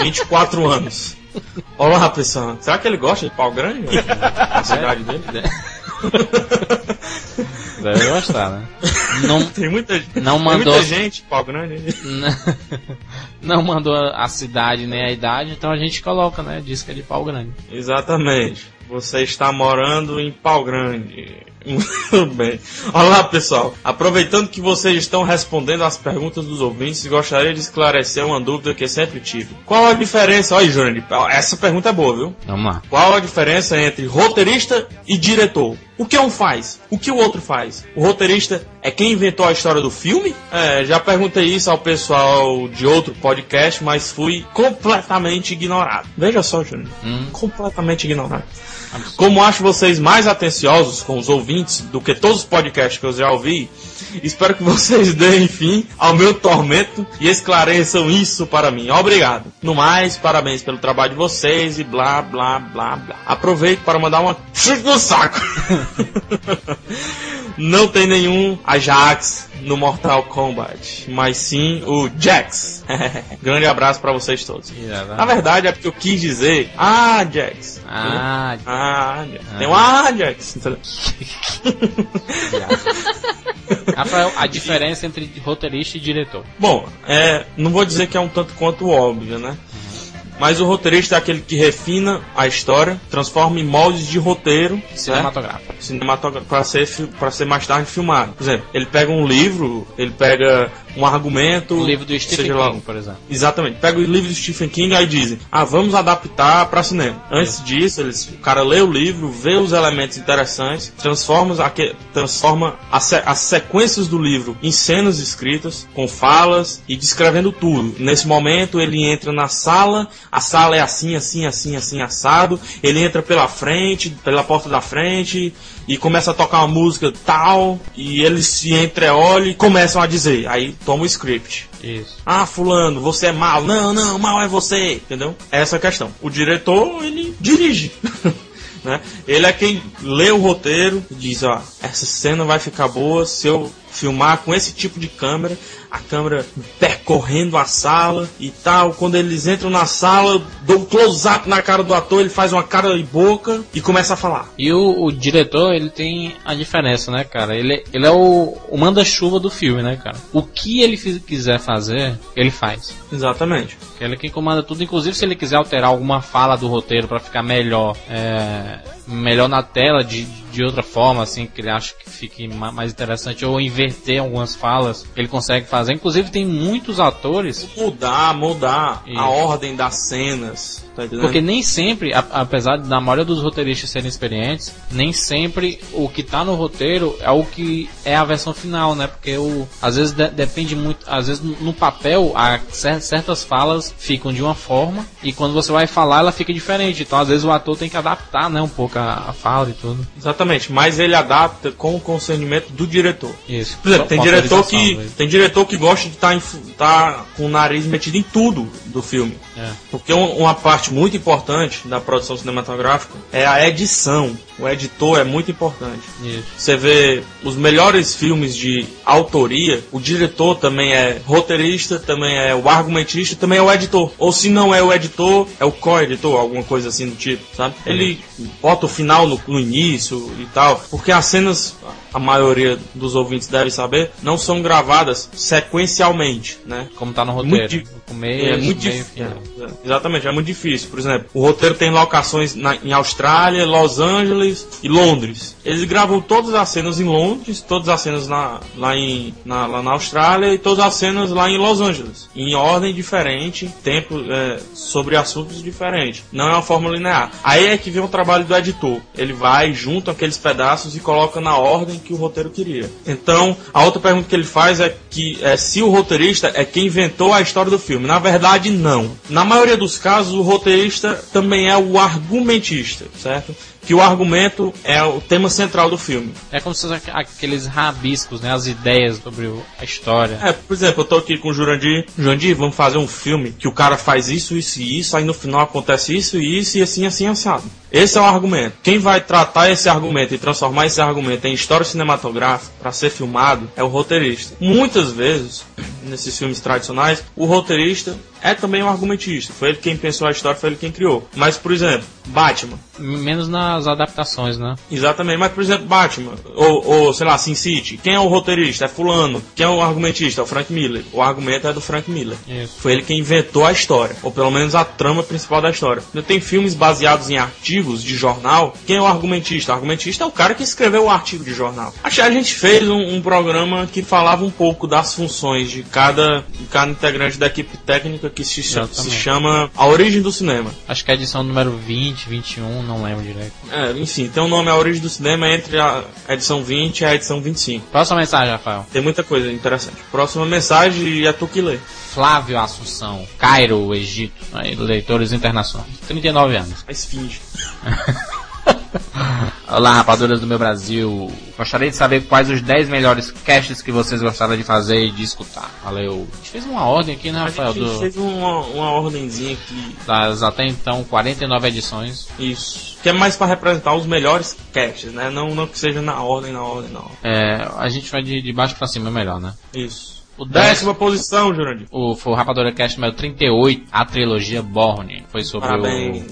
[SPEAKER 3] 24 anos. Olá, pessoal. Será que ele gosta de pau grande? (laughs) A cidade dele?
[SPEAKER 2] Deve gostar, né?
[SPEAKER 3] Não, (laughs) tem muita,
[SPEAKER 2] não mandou,
[SPEAKER 3] muita gente, pau grande. (laughs)
[SPEAKER 2] Não, mandou a cidade nem a idade, então a gente coloca, né? Diz que é de pau grande.
[SPEAKER 3] Exatamente. Você está morando em pau grande. Muito bem. Olá, pessoal. Aproveitando que vocês estão respondendo às perguntas dos ouvintes, gostaria de esclarecer uma dúvida que sempre tive. Qual a diferença? Olha, Júnior, essa pergunta é boa, viu?
[SPEAKER 2] Vamos lá.
[SPEAKER 3] Qual a diferença entre roteirista e diretor? O que um faz? O que o outro faz? O roteirista é quem inventou a história do filme? É, já perguntei isso ao pessoal de outro podcast, mas fui completamente ignorado. Veja só, Júnior. Hum. Completamente ignorado. Como acho vocês mais atenciosos com os ouvintes do que todos os podcasts que eu já ouvi, espero que vocês (laughs) deem fim ao meu tormento e esclareçam isso para mim. Obrigado. No mais, parabéns pelo trabalho de vocês e blá blá blá blá. Aproveito para mandar uma chute no saco. (laughs) Não tem nenhum Ajax no Mortal Kombat, mas sim o Jax. (laughs) Grande abraço para vocês todos. Na verdade é porque eu quis dizer Ajax.
[SPEAKER 2] Ah,
[SPEAKER 3] ah, tem um Ajax. (laughs)
[SPEAKER 2] Rafael, a diferença entre roteirista e diretor.
[SPEAKER 3] Bom, é, não vou dizer que é um tanto quanto óbvio, né? Mas o roteirista é aquele que refina a história, transforma em moldes de roteiro
[SPEAKER 2] cinematográfico, né?
[SPEAKER 3] cinematográfico para ser para ser mais tarde filmado. Por exemplo, ele pega um livro, ele pega um argumento.
[SPEAKER 2] O livro do Stephen King, lá, por exemplo.
[SPEAKER 3] Exatamente. Pega o livro do Stephen King e aí dizem, ah, vamos adaptar para cinema. Antes disso, eles, o cara lê o livro, vê os elementos interessantes, transforma, transforma as, as sequências do livro em cenas escritas, com falas e descrevendo tudo. Nesse momento, ele entra na sala, a sala é assim, assim, assim, assim, assado. Ele entra pela frente, pela porta da frente e começa a tocar uma música tal, e eles se entreolham e começam a dizer. Aí toma o script.
[SPEAKER 2] Isso.
[SPEAKER 3] Ah, fulano, você é mal. Não, não, mal é você. Entendeu? Essa é a questão. O diretor, ele dirige. (laughs) né? Ele é quem lê o roteiro e diz, ó, essa cena vai ficar boa se eu filmar com esse tipo de câmera, a câmera percorrendo a sala e tal. Quando eles entram na sala, dou um close-up na cara do ator, ele faz uma cara e boca e começa a falar.
[SPEAKER 2] E o, o diretor, ele tem a diferença, né, cara? Ele, ele é o, o manda-chuva do filme, né, cara? O que ele quiser fazer, ele faz.
[SPEAKER 3] Exatamente.
[SPEAKER 2] Ele é quem comanda tudo, inclusive se ele quiser alterar alguma fala do roteiro pra ficar melhor, é, melhor na tela de, de outra forma, assim, que ele acha que fique ma- mais interessante, ou inverter algumas falas, ele consegue fazer. Inclusive tem muitos atores
[SPEAKER 3] Mudar, mudar
[SPEAKER 2] Isso.
[SPEAKER 3] a ordem das cenas, tá?
[SPEAKER 2] Porque nem sempre, a- apesar da maioria dos roteiristas serem experientes, nem sempre o que tá no roteiro é o que é a versão final, né? Porque o, às vezes de- depende muito, às vezes no, papel a, cer- certas falas ficam de uma forma e quando você vai falar ela fica diferente. Então às vezes o ator tem que adaptar, né, um pouco a, a fala e tudo.
[SPEAKER 3] Exatamente, mas ele adapta com o concernimento do diretor.
[SPEAKER 2] Isso.
[SPEAKER 3] Por exemplo, tem diretor que tem diretor que gosta de estar tá com o nariz metido em tudo do filme.
[SPEAKER 2] É.
[SPEAKER 3] Porque um- uma parte muito importante da produção cinematográfica é a edição. O editor é muito importante.
[SPEAKER 2] Isso.
[SPEAKER 3] Você vê os melhores filmes de autoria, o diretor também é roteirista, também é o argumentista, também é o editor. Ou se não é o editor, é o co-editor, alguma coisa assim do tipo, sabe? Ele bota o final no, no início e tal, porque as cenas, a maioria dos ouvintes deve saber, não são gravadas sequencialmente, né?
[SPEAKER 2] Como tá no
[SPEAKER 3] Muito
[SPEAKER 2] roteiro.
[SPEAKER 3] di-
[SPEAKER 2] No começo,
[SPEAKER 3] É muito
[SPEAKER 2] meio,
[SPEAKER 3] difícil.
[SPEAKER 2] final.
[SPEAKER 3] Exatamente, é muito difícil. Por exemplo, o roteiro tem locações na- em Austrália, Los Angeles e Londres. Eles gravam todas as cenas em Londres, todas as cenas na, lá, em, na, lá na Austrália e todas as cenas lá em Los Angeles. Em ordem diferente, tempo é, sobre assuntos diferentes. Não é uma forma linear. Aí é que vem o trabalho do editor. Ele vai, junta aqueles pedaços e coloca na ordem que o roteiro queria. Então, a outra pergunta que ele faz é que é, se o roteirista é quem inventou a história do filme. Na verdade, não. Na maioria dos casos, o roteirista também é o argumentista, certo? Que o argumento é o tema central do filme.
[SPEAKER 2] É como se fosse aqueles rabiscos, né? As ideias sobre a história.
[SPEAKER 3] É, por exemplo, eu tô aqui com o Jurandir. Jurandir, vamos fazer um filme que o cara faz isso, isso e isso, aí no final acontece isso e isso e assim, assim, assado. Esse é o argumento. Quem vai tratar esse argumento e transformar esse argumento em história cinematográfica para ser filmado é o roteirista. Muitas vezes, nesses filmes tradicionais, o roteirista é também um argumentista. Foi ele quem pensou a história, foi ele quem criou. Mas, por exemplo, Batman.
[SPEAKER 2] Menos nas adaptações, né?
[SPEAKER 3] Exatamente, mas por exemplo, Batman, ou, ou sei lá, Sin City, quem é o roteirista? É Fulano. Quem é o argumentista? É o Frank Miller. O argumento é do Frank Miller.
[SPEAKER 2] Isso.
[SPEAKER 3] Foi ele quem inventou a história, ou pelo menos a trama principal da história. Ainda tem filmes baseados em artigos de jornal. Quem é o argumentista? O argumentista é o cara que escreveu o artigo de jornal. Que a gente fez um, um programa que falava um pouco das funções de cada, de cada integrante da equipe técnica que se, se chama A Origem do Cinema.
[SPEAKER 2] Acho que é a edição número 20, 21, não lembro direito.
[SPEAKER 3] É, enfim, tem o nome A Origem do Cinema entre a edição 20 e a edição 25.
[SPEAKER 2] Próxima mensagem, Rafael.
[SPEAKER 3] Tem muita coisa interessante. Próxima mensagem é tu que lê.
[SPEAKER 2] Flávio Assunção, Cairo, Egito. Aí, leitores internacionais. 39 anos.
[SPEAKER 3] A esfinge. (laughs)
[SPEAKER 2] Olá, rapaduras do meu Brasil. Gostaria de saber quais os 10 melhores casts que vocês gostaram de fazer e de escutar. Valeu. A gente fez uma ordem aqui, né,
[SPEAKER 3] A
[SPEAKER 2] Rafael?
[SPEAKER 3] gente
[SPEAKER 2] Do,
[SPEAKER 3] fez uma, uma ordenzinha aqui.
[SPEAKER 2] das até então 49 edições.
[SPEAKER 3] Isso. Que é mais pra representar os melhores casts, né? Não, não que seja na ordem, na ordem, na ordem.
[SPEAKER 2] É, a gente vai de, de baixo pra cima, é melhor, né?
[SPEAKER 3] Isso.
[SPEAKER 2] O
[SPEAKER 3] Décima posição, Jurandir.
[SPEAKER 2] o, foi o Rapadura Cast número 38, a trilogia Borne. Foi sobre o.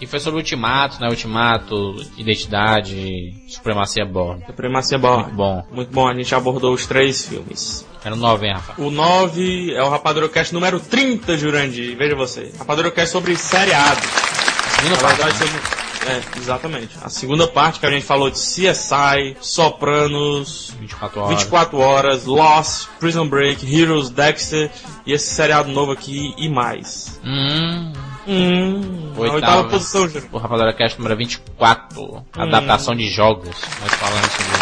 [SPEAKER 2] E foi sobre o Ultimato, né? Ultimato, Identidade, Supremacia Borne.
[SPEAKER 3] Supremacia boa.
[SPEAKER 2] Muito bom.
[SPEAKER 3] Muito bom, a gente abordou os três filmes.
[SPEAKER 2] Era o 9, hein, Rafa?
[SPEAKER 3] O 9 é o Rapadura Cast número 30, Jurandir. Veja você. Rapadura Cast sobre seriado.
[SPEAKER 2] Segunda
[SPEAKER 3] Na
[SPEAKER 2] parte,
[SPEAKER 3] verdade,
[SPEAKER 2] né?
[SPEAKER 3] sobre- É, exatamente. A segunda parte que a gente falou de CSI, Sopranos,
[SPEAKER 2] 24 horas.
[SPEAKER 3] 24 horas, Lost, Prison Break, Heroes, Dexter e esse seriado novo aqui e mais.
[SPEAKER 2] Hum,
[SPEAKER 3] Hum,
[SPEAKER 2] Oitava.
[SPEAKER 3] posição, Júlio.
[SPEAKER 2] o Rapadura Cast número 24, adaptação de jogos. Nós falamos sobre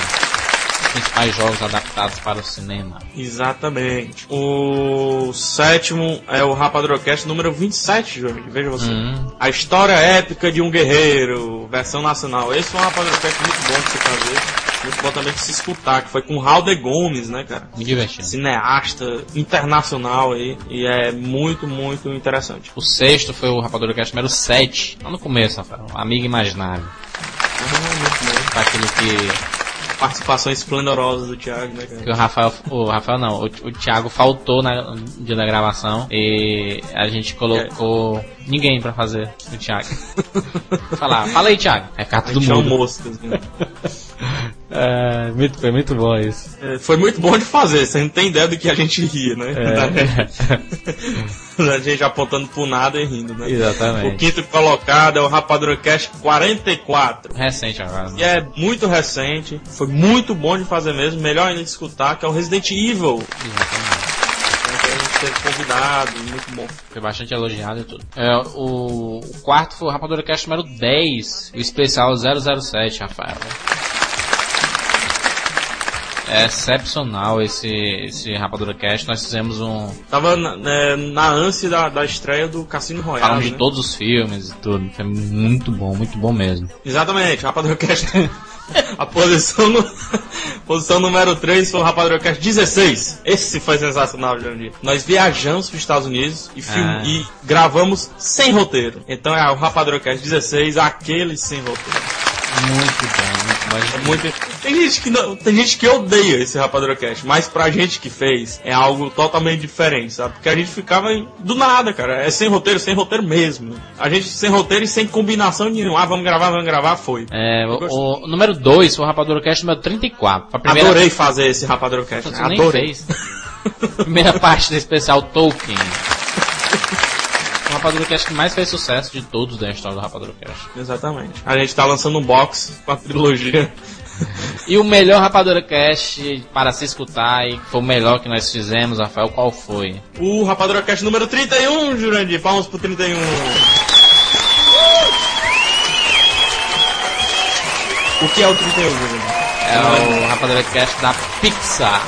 [SPEAKER 2] os principais jogos adaptados para o cinema.
[SPEAKER 3] Exatamente. O sétimo é o Rapadrocast número 27, Júlio. Veja você.
[SPEAKER 2] Hum.
[SPEAKER 3] A história épica de um guerreiro, versão nacional. Esse foi um Rapadrocast muito bom de se fazer. De se escutar, que foi com Raul de Gomes, né, cara?
[SPEAKER 2] Me divertindo.
[SPEAKER 3] Cineasta internacional aí. E é muito, muito interessante.
[SPEAKER 2] O sexto foi o Rapadura Cast número 7. Lá no começo, Rafael. Amigo Imaginário.
[SPEAKER 3] Ah, muito.
[SPEAKER 2] Pra aquele que
[SPEAKER 3] Participações esplendorosas do Thiago, né, cara?
[SPEAKER 2] que o Rafael, o Rafael não, o, o Thiago faltou na, no dia da gravação e a gente colocou ninguém pra fazer o Thiago. (laughs) Falar, fala aí, Thiago. É carta do mundo.
[SPEAKER 3] moscas, né? (laughs)
[SPEAKER 2] É, muito, foi muito bom isso.
[SPEAKER 3] É, Foi muito bom de fazer, você não tem ideia do que a gente ria, né?
[SPEAKER 2] É, (laughs) (laughs)
[SPEAKER 3] a gente apontando pro nada e rindo, né? O
[SPEAKER 2] exatamente.
[SPEAKER 3] quinto colocado é o Rapadura Cast 44.
[SPEAKER 2] Recente agora.
[SPEAKER 3] E é muito recente, foi muito bom de fazer mesmo, melhor ainda de escutar, que é o Resident Evil.
[SPEAKER 2] Exatamente.
[SPEAKER 3] né, que a gente teve convidado, muito bom.
[SPEAKER 2] Foi bastante elogiado e tudo. É, o, o quarto foi o Rapadura Cast número 10, o especial 007, Rafael. É excepcional esse, esse Rapadura Cast. Nós fizemos um.
[SPEAKER 3] Tava na, né, na ânsia da, da estreia do Cassino Royale.
[SPEAKER 2] Falando de
[SPEAKER 3] né?
[SPEAKER 2] todos os filmes e tudo. Foi muito bom, muito bom mesmo.
[SPEAKER 3] Exatamente, Rapadura Cast. (laughs) A posição, no- (laughs) posição número 3 foi o Rapadura Cast 16. Esse foi sensacional, Jandir. Nós viajamos para os Estados Unidos e, film-
[SPEAKER 2] Ah.
[SPEAKER 3] e gravamos sem roteiro. Então é o Rapadura Cast 16, aquele sem roteiro.
[SPEAKER 2] Muito bom, muito bom.
[SPEAKER 3] É muito... Tem gente que não, tem gente que odeia esse Rapadura Cast, mas pra gente que fez é algo totalmente diferente, sabe? Porque a gente ficava do nada, cara. É sem roteiro, sem roteiro mesmo. A gente sem roteiro e sem combinação nenhuma. Ah, vamos gravar, vamos gravar, foi.
[SPEAKER 2] É, o, o número 2 foi o Rapadura Cast número 34. A primeira,
[SPEAKER 3] Adorei fazer esse Rapadura Cast.
[SPEAKER 2] Você nem
[SPEAKER 3] Adorei.
[SPEAKER 2] Primeira parte do especial Tolkien. O Rapadura Cast que mais fez sucesso de todos da história do Rapadura Cast.
[SPEAKER 3] Exatamente. A gente tá lançando um box com a trilogia.
[SPEAKER 2] E o melhor Rapadura Cast para se escutar e foi o melhor que nós fizemos, Rafael, qual foi?
[SPEAKER 3] O Rapadura Cast número 31, Jurandir. Palmas pro 31. O que é o 31, Jurandir?
[SPEAKER 2] É o Rapadura Cast da Pixar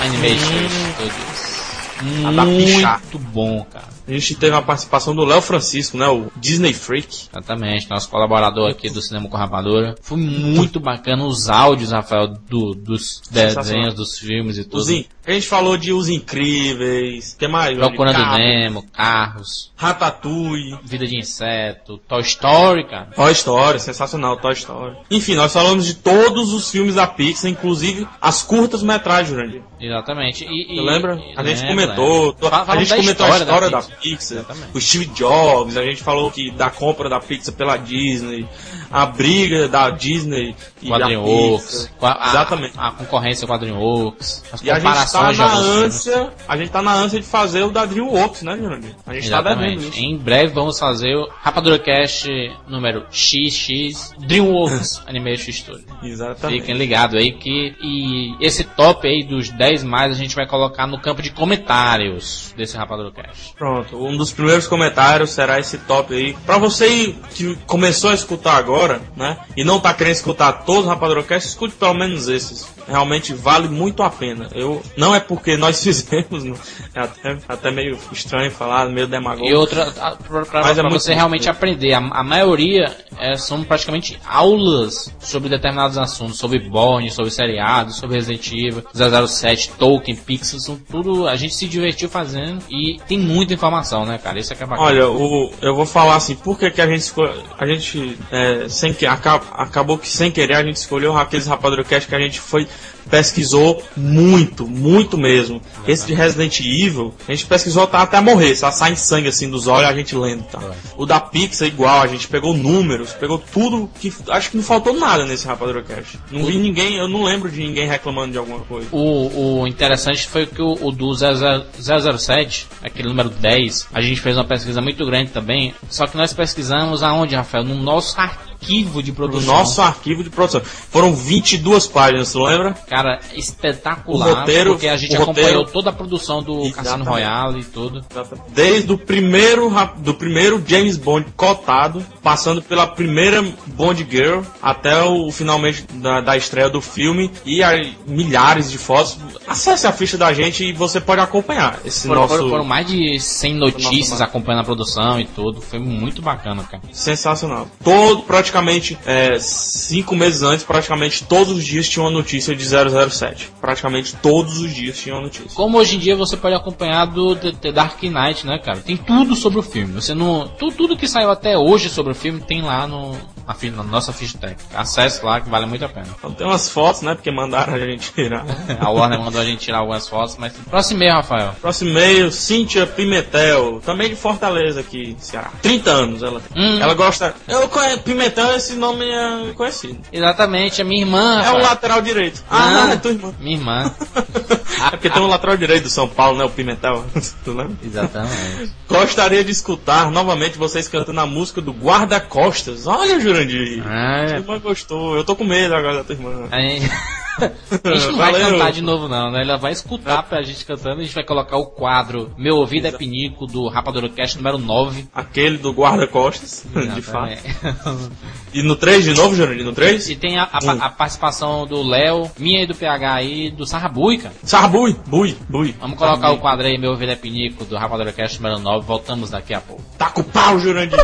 [SPEAKER 2] Animation Studios.
[SPEAKER 3] A da Pixar.
[SPEAKER 2] Muito bom, cara.
[SPEAKER 3] A gente teve a participação do Léo Francisco, né? O Disney Freak.
[SPEAKER 2] Exatamente, nosso colaborador aqui do Cinema com Rapadura. Foi muito bacana os áudios, Rafael, do- dos desenhos, dos filmes e tudo.
[SPEAKER 3] Os in... A gente falou de Os Incríveis. Que mais?
[SPEAKER 2] Procurando
[SPEAKER 3] Carro,
[SPEAKER 2] Nemo, Carros,
[SPEAKER 3] Ratatouille.
[SPEAKER 2] Vida de Inseto, Toy Story, cara.
[SPEAKER 3] Toy Story, sensacional, Toy Story. Enfim, nós falamos de todos os filmes da Pixar, inclusive as curtas metragens, Jurandir.
[SPEAKER 2] Exatamente. E, e,
[SPEAKER 3] lembra?
[SPEAKER 2] e-
[SPEAKER 3] A gente
[SPEAKER 2] lembro,
[SPEAKER 3] comentou,
[SPEAKER 2] lembro.
[SPEAKER 3] a gente
[SPEAKER 2] da
[SPEAKER 3] comentou a história da,
[SPEAKER 2] Pixar.
[SPEAKER 3] Pixar,
[SPEAKER 2] Exatamente.
[SPEAKER 3] o Steve Jobs, a gente falou que da compra da Pixar pela Disney, a briga da Disney e
[SPEAKER 2] Quadrinhos,
[SPEAKER 3] Pixar. Exatamente.
[SPEAKER 2] A, a concorrência com a DreamWorks, as
[SPEAKER 3] E a gente tá
[SPEAKER 2] comparações
[SPEAKER 3] na ânsia, a gente tá na ânsia de fazer o da DreamWorks, né, Jurandir? A gente tá devendo
[SPEAKER 2] Exatamente.
[SPEAKER 3] isso.
[SPEAKER 2] Em breve vamos fazer o Rapadura Cast número XX DreamWorks (laughs) Animation Studio.
[SPEAKER 3] Exatamente.
[SPEAKER 2] Fiquem ligados aí que e esse top aí dos 10 mais a gente vai colocar no campo de comentários desse Rapadura Cast.
[SPEAKER 3] Pronto, um dos primeiros comentários será esse top aí. Pra você que começou a escutar agora, né? E não tá querendo escutar todos os Rapadrocast, escute pelo menos esses. Realmente vale muito a pena. Eu Não é porque nós (laughs) fizemos, não. é até, até meio estranho falar, meio demagogo.
[SPEAKER 2] E outra, pra, pra-
[SPEAKER 3] Mas é
[SPEAKER 2] pra
[SPEAKER 3] muito
[SPEAKER 2] você realmente aprender, a, a maioria é, são praticamente aulas sobre determinados assuntos, sobre Borne, sobre seriados, sobre Resident Evil, 007, Tolkien, Pixar, são tudo, a gente se divertiu fazendo e tem muita informação, né, cara? Isso é que é bacana.
[SPEAKER 3] Olha, o, eu vou falar assim, por que, que a gente escolheu, a gente, é, sem que, aca- acabou que sem querer a gente escolheu aqueles Rapadrocast que a gente foi, pesquisou muito, muito mesmo. Esse de Resident Evil, a gente pesquisou tá, até morrer, só sai sangue assim dos olhos a gente lendo, tá? O da Pixar igual, a gente pegou números, pegou tudo que, acho que não faltou nada nesse Rapadrocast. Não vi ninguém, eu não lembro de ninguém reclamando de alguma coisa.
[SPEAKER 2] O, o interessante foi que o, o do 00 007, aquele número 10, a gente fez uma pesquisa muito grande também, só que nós pesquisamos aonde, Rafael? No nosso arquivo de
[SPEAKER 3] Do
[SPEAKER 2] produção.
[SPEAKER 3] nosso arquivo de produção. Foram 22 páginas, tu lembra?
[SPEAKER 2] Cara, espetacular,
[SPEAKER 3] O roteiro-
[SPEAKER 2] porque a gente acompanhou
[SPEAKER 3] roteiro-
[SPEAKER 2] toda a produção do Cassino
[SPEAKER 3] Exatamente.
[SPEAKER 2] Royale e tudo.
[SPEAKER 3] Desde o primeiro, do primeiro James Bond cotado passando pela primeira Bond Girl até o finalmente da, da estreia do filme e milhares de fotos. Acesse a ficha da gente e você pode acompanhar esse
[SPEAKER 2] Foram,
[SPEAKER 3] nosso
[SPEAKER 2] foram- foram mais de 100 notícias acompanhando a produção e tudo. Foi muito bacana, cara.
[SPEAKER 3] sensacional. Todo praticamente é, cinco meses antes, praticamente todos os dias tinha uma notícia de 007. Praticamente todos os dias tinha uma notícia.
[SPEAKER 2] Como hoje em dia você pode acompanhar do The, Dark Knight, né, cara? Tem tudo sobre o filme. Você não. tu- tudo que saiu até hoje sobre o filme tem lá no, na, na nossa ficha técnica. Acesse lá que vale muito a pena.
[SPEAKER 3] Então tem umas fotos, né? Porque mandaram a gente tirar. (laughs)
[SPEAKER 2] A Warner mandou a gente tirar algumas fotos, mas. Próximo e-mail, Rafael.
[SPEAKER 3] Próximo e-mail, Cíntia Pimentel, também de Fortaleza aqui, Ceará. 30 anos ela tem.
[SPEAKER 2] Hum.
[SPEAKER 3] Ela gosta. Eu conheço Pimentel, esse nome é conhecido.
[SPEAKER 2] Exatamente, é minha irmã.
[SPEAKER 3] É o
[SPEAKER 2] Rafael.
[SPEAKER 3] lateral direito. Ah, é tua irmã.
[SPEAKER 2] Minha irmã. (laughs)
[SPEAKER 3] É porque tem um lateral direito do São Paulo, né? O Pimentel. (laughs) Tu lembra?
[SPEAKER 2] Exatamente.
[SPEAKER 3] Gostaria de escutar novamente vocês cantando a música do Guarda-Costas. Olha, Jurandir.
[SPEAKER 2] É.
[SPEAKER 3] Sua irmã gostou. Eu tô com medo agora da tua irmã.
[SPEAKER 2] A gente, (laughs) a gente não vai
[SPEAKER 3] Valeu.
[SPEAKER 2] cantar de novo, não, né? Ela vai escutar pra gente cantando. A gente vai colocar o quadro Meu Ouvido é Pinico do Rapadura Cast número 9.
[SPEAKER 3] Aquele do Guarda-Costas, (laughs) de fato.
[SPEAKER 2] Exatamente.
[SPEAKER 3] E no 3 de novo, Jurandir? No 3?
[SPEAKER 2] E tem a, a- a participação do Léo, minha e do PH aí, do Sarrabui, cara.
[SPEAKER 3] Sarbui, bui, bui.
[SPEAKER 2] Vamos colocar o quadro aí, Meu Ouvido é Pinico do Rapadura Cast número 9. Voltamos daqui a pouco.
[SPEAKER 3] Tá com o pau, Jurandir.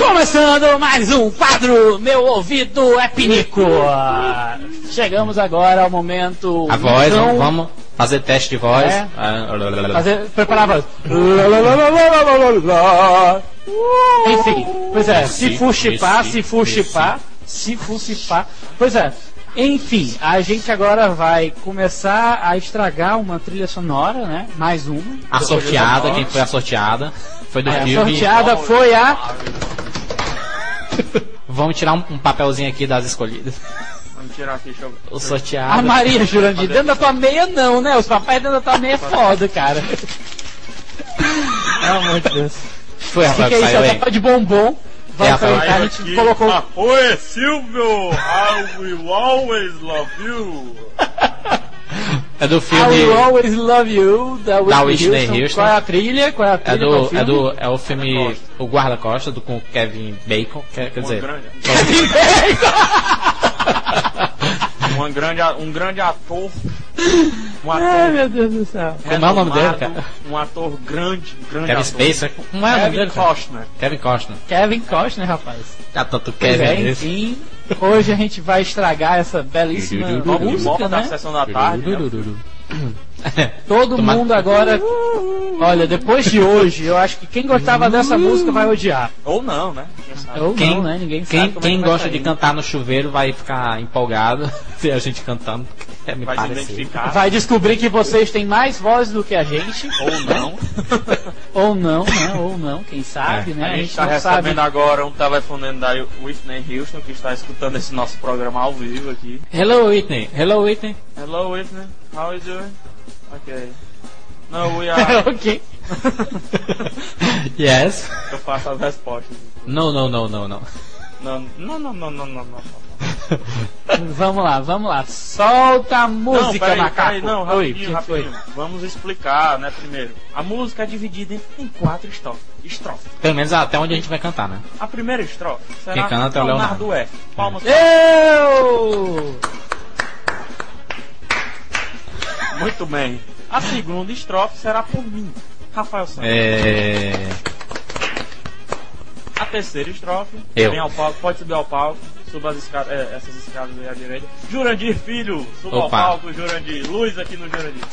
[SPEAKER 9] Começando mais um quadro, meu ouvido é pinico. Chegamos agora ao momento.
[SPEAKER 2] A voz,
[SPEAKER 9] então,
[SPEAKER 2] vamos, vamos fazer teste de voz.
[SPEAKER 9] É.
[SPEAKER 2] Ah,
[SPEAKER 9] Fazer, preparar a voz. Enfim, pois é, se for chipar, se for chipar, se for chipar. Pois é, enfim, a gente agora vai começar a estragar uma trilha sonora, né? Mais uma.
[SPEAKER 2] A sorteada, quem foi a sorteada? Foi do
[SPEAKER 9] É, a
[SPEAKER 2] filme.
[SPEAKER 9] sorteada foi a.
[SPEAKER 2] Vamos tirar um, um papelzinho aqui das escolhidas.
[SPEAKER 3] Vamos tirar aqui, deixa eu...
[SPEAKER 2] O
[SPEAKER 9] A
[SPEAKER 2] sorteado.
[SPEAKER 9] Maria Jurandir. Dentro da tua meia, não, né? Os papéis dentro da tua meia é foda, cara. Pelo amor de Deus.
[SPEAKER 2] Foi,
[SPEAKER 9] O que,
[SPEAKER 2] Rafael,
[SPEAKER 9] que é
[SPEAKER 2] que
[SPEAKER 9] isso?
[SPEAKER 2] saiu
[SPEAKER 9] É de bombom. Vai
[SPEAKER 2] É, Rafael.
[SPEAKER 9] a gente colocou.
[SPEAKER 3] Ah, oi, Silvio! I will always love you!
[SPEAKER 2] É do
[SPEAKER 9] I
[SPEAKER 2] filme.
[SPEAKER 9] will always love you, da Whitney,
[SPEAKER 2] Da Whitney
[SPEAKER 9] Houston.
[SPEAKER 2] Houston.
[SPEAKER 9] Qual é a trilha? Qual é a
[SPEAKER 2] É
[SPEAKER 9] trilha?
[SPEAKER 2] do,
[SPEAKER 9] qual
[SPEAKER 2] é
[SPEAKER 9] filme?
[SPEAKER 2] do. É o filme O Guarda-Costas, do com o Kevin Bacon. Quer, quer dizer.
[SPEAKER 3] Um grande, (laughs) um grande ator. Um
[SPEAKER 9] Ai, meu Deus do céu.
[SPEAKER 2] Como é o nome dele, cara?
[SPEAKER 3] Um ator grande, grande
[SPEAKER 2] Kevin Spacer? Como é o nome
[SPEAKER 3] Kevin
[SPEAKER 2] dele? cara?
[SPEAKER 3] Costner.
[SPEAKER 2] Kevin Costner.
[SPEAKER 9] Kevin Costner, rapaz.
[SPEAKER 2] Ah, tanto
[SPEAKER 9] Pois
[SPEAKER 2] Kevin.
[SPEAKER 9] é,
[SPEAKER 2] esse.
[SPEAKER 9] enfim. Hoje a gente vai estragar essa belíssima música, né?
[SPEAKER 3] sessão da tarde. (laughs)
[SPEAKER 9] Todo
[SPEAKER 2] Toma-
[SPEAKER 9] mundo agora. Olha, depois de hoje, eu acho que quem gostava dessa música vai odiar.
[SPEAKER 3] Ou não, né? Quem sabe.
[SPEAKER 9] Ou
[SPEAKER 2] Quem,
[SPEAKER 9] não, né? Ninguém
[SPEAKER 2] quem,
[SPEAKER 9] sabe é
[SPEAKER 2] quem
[SPEAKER 9] que vai
[SPEAKER 2] gosta
[SPEAKER 9] sair.
[SPEAKER 2] de cantar no chuveiro vai ficar empolgado (laughs) ver a gente cantando. É, me
[SPEAKER 3] Vai se identificar.
[SPEAKER 9] Vai descobrir que vocês têm mais voz do que a gente.
[SPEAKER 3] Ou não. (laughs)
[SPEAKER 9] Ou não, né? Ou não, quem sabe,
[SPEAKER 2] É,
[SPEAKER 9] né?
[SPEAKER 3] A gente está
[SPEAKER 9] não
[SPEAKER 3] recebendo
[SPEAKER 9] sabe.
[SPEAKER 3] agora um telefonema da Whitney Houston que está escutando esse nosso programa ao vivo aqui.
[SPEAKER 2] Hello Whitney, hello Whitney.
[SPEAKER 3] Hello Whitney, how are you doing? Okay. No, we (laughs) are.
[SPEAKER 9] ok. (laughs)
[SPEAKER 2] yes.
[SPEAKER 3] Eu faço as respostas.
[SPEAKER 2] No, no, no, no, no.
[SPEAKER 3] Não, não, não, não, não, não, não. (laughs)
[SPEAKER 9] Vamos lá, vamos lá. Solta a música,
[SPEAKER 3] não, peraí,
[SPEAKER 9] macaco.
[SPEAKER 3] peraí, não,
[SPEAKER 9] Oi,
[SPEAKER 3] rapidinho,
[SPEAKER 9] foi?
[SPEAKER 3] rapidinho. Vamos explicar, né, primeiro. A música é dividida em, quatro estrofes. estrofes.
[SPEAKER 2] Pelo menos até onde a gente vai cantar, né?
[SPEAKER 3] A primeira estrofe será
[SPEAKER 2] Quem canta é o
[SPEAKER 3] Leonardo F. Palmas
[SPEAKER 9] Eu!
[SPEAKER 3] Muito bem. A segunda estrofe será por mim, Rafael Santos.
[SPEAKER 2] É.
[SPEAKER 3] A terceira estrofe,
[SPEAKER 2] Eu.
[SPEAKER 3] vem ao palco, pode subir ao palco, suba as escadas, é, essas escadas aí à direita. Jurandir Filho, suba ao
[SPEAKER 2] Opa.
[SPEAKER 3] palco, Jurandir. Luz aqui no Jurandir. (laughs)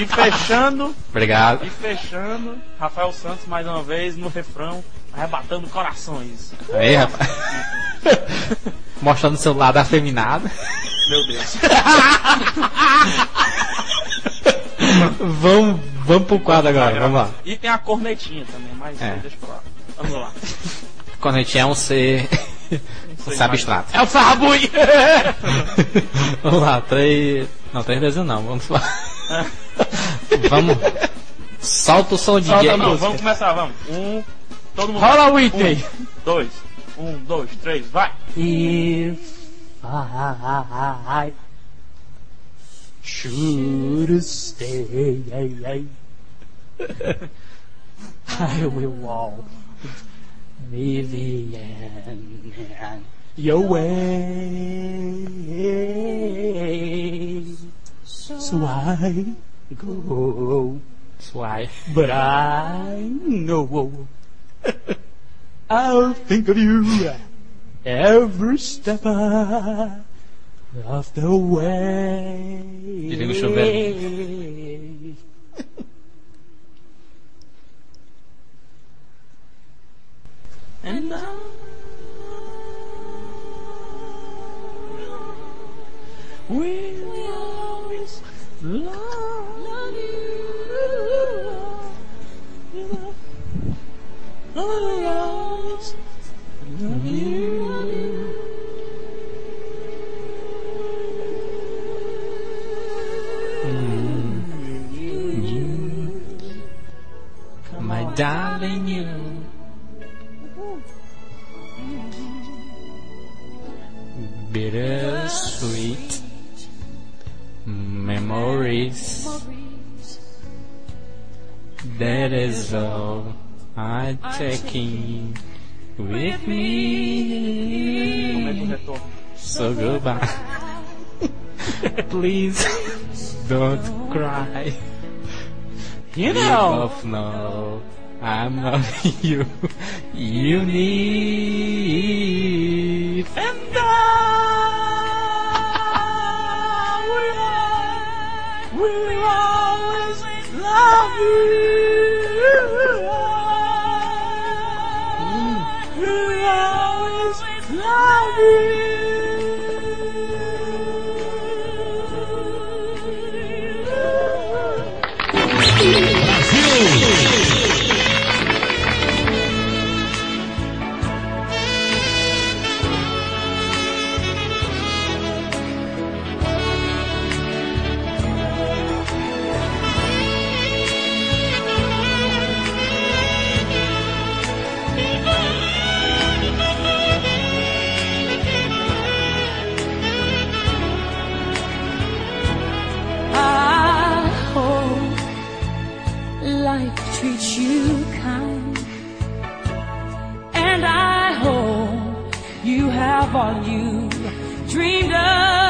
[SPEAKER 3] e fechando,
[SPEAKER 2] Obrigado.
[SPEAKER 3] e fechando, Rafael Santos mais uma vez no refrão, arrebatando corações.
[SPEAKER 2] Aí, rapaz. (laughs) Mostrando o seu lado afeminado.
[SPEAKER 3] Meu Deus. (laughs)
[SPEAKER 2] vamos, vamos pro quadro agora, vamos lá.
[SPEAKER 3] E tem a cornetinha também, mas
[SPEAKER 2] É.
[SPEAKER 3] deixa pra lá. Vamos lá.
[SPEAKER 2] Quando a gente é um ser. um ser (laughs) abstrato.
[SPEAKER 9] É o Sarrabui! (laughs)
[SPEAKER 2] vamos lá, três. Não, três vezes não, vamos lá. (laughs) vamos. Solta o som de
[SPEAKER 9] Solta a
[SPEAKER 2] DJ.
[SPEAKER 3] Não, vamos começar, vamos. Um, todo mundo.
[SPEAKER 9] Rola, Whitney!
[SPEAKER 3] Um, dois. Um, dois, três, vai.
[SPEAKER 9] If I should stay I will walk Vivian your way. (laughs) So I go. So I, but I know I'll think of you every step of the way. And I will always love you. I will always love you. My darling, you. Memories. That is all I'm taking with me. So goodbye. (laughs) Please don't cry. You
[SPEAKER 2] We
[SPEAKER 9] know.
[SPEAKER 2] both know I'm not you. You need.
[SPEAKER 10] Yeah. Life treats you kind. And I hope you have all you dreamed of.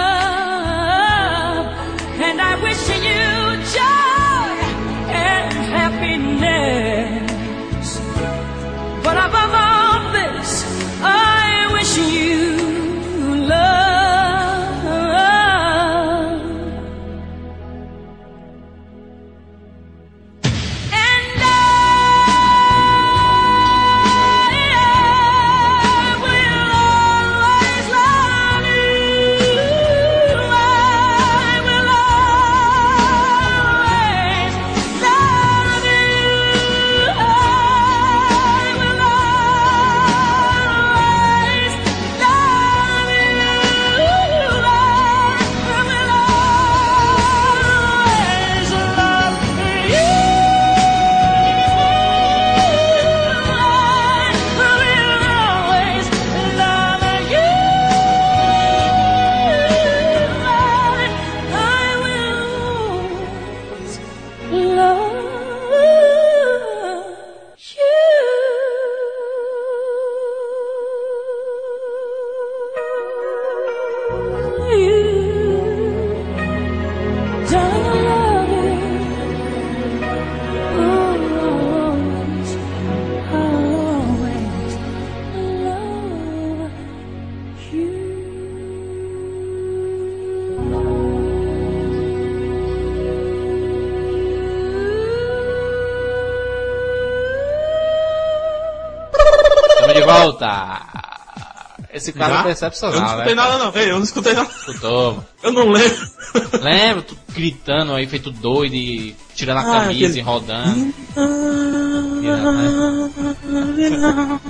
[SPEAKER 2] Volta. Esse cara
[SPEAKER 3] Já?
[SPEAKER 2] foi
[SPEAKER 3] Eu não escutei
[SPEAKER 2] né?
[SPEAKER 3] nada não, Ei, eu não escutei nada.
[SPEAKER 2] Escutou.
[SPEAKER 3] Eu não lembro.
[SPEAKER 2] Lembra? Tu gritando aí, feito doido e tirando a
[SPEAKER 3] Ah,
[SPEAKER 2] camisa
[SPEAKER 3] aquele-
[SPEAKER 2] e rodando. Virando, (laughs) né?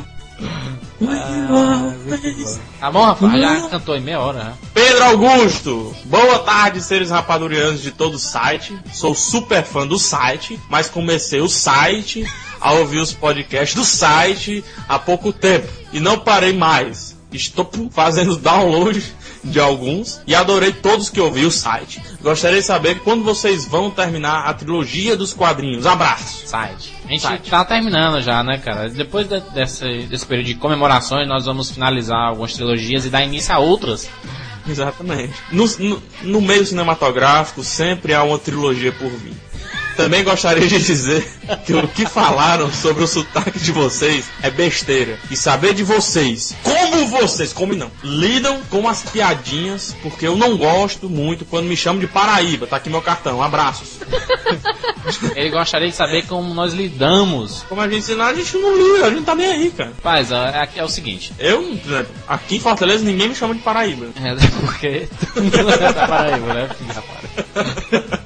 [SPEAKER 2] Tá bom, rapaz? Já cantou em meia hora, né?
[SPEAKER 3] Pedro Augusto, boa tarde, seres rapadurianos de todo o site. Sou super fã do site, mas comecei o site a ouvir os podcasts do site há pouco tempo e não parei mais. Estou (laughs) fazendo download de alguns e adorei todos que ouvi o site. Gostaria de saber quando vocês vão terminar a trilogia dos quadrinhos. Abraço.
[SPEAKER 2] Site. A gente
[SPEAKER 3] Site.
[SPEAKER 2] tá terminando já, né, cara? Depois de- desse, desse período de comemorações, nós vamos finalizar algumas trilogias e dar início a outras.
[SPEAKER 3] Exatamente. No, no, no meio cinematográfico sempre há uma trilogia por vir. Também gostaria de dizer que o que falaram sobre o sotaque de vocês é besteira. E saber de vocês, como vocês, como não, lidam com as piadinhas, porque eu não gosto muito quando me chamam de Paraíba. Tá aqui meu cartão, abraços.
[SPEAKER 2] Ele gostaria de saber como nós lidamos.
[SPEAKER 3] Como a gente ensinar, a gente não liga, a gente tá nem aí, cara.
[SPEAKER 2] Rapaz, é, é o seguinte.
[SPEAKER 3] Eu, aqui em Fortaleza ninguém me chama de Paraíba.
[SPEAKER 2] É (laughs) porque tu não é da Paraíba, né, filho da? (laughs)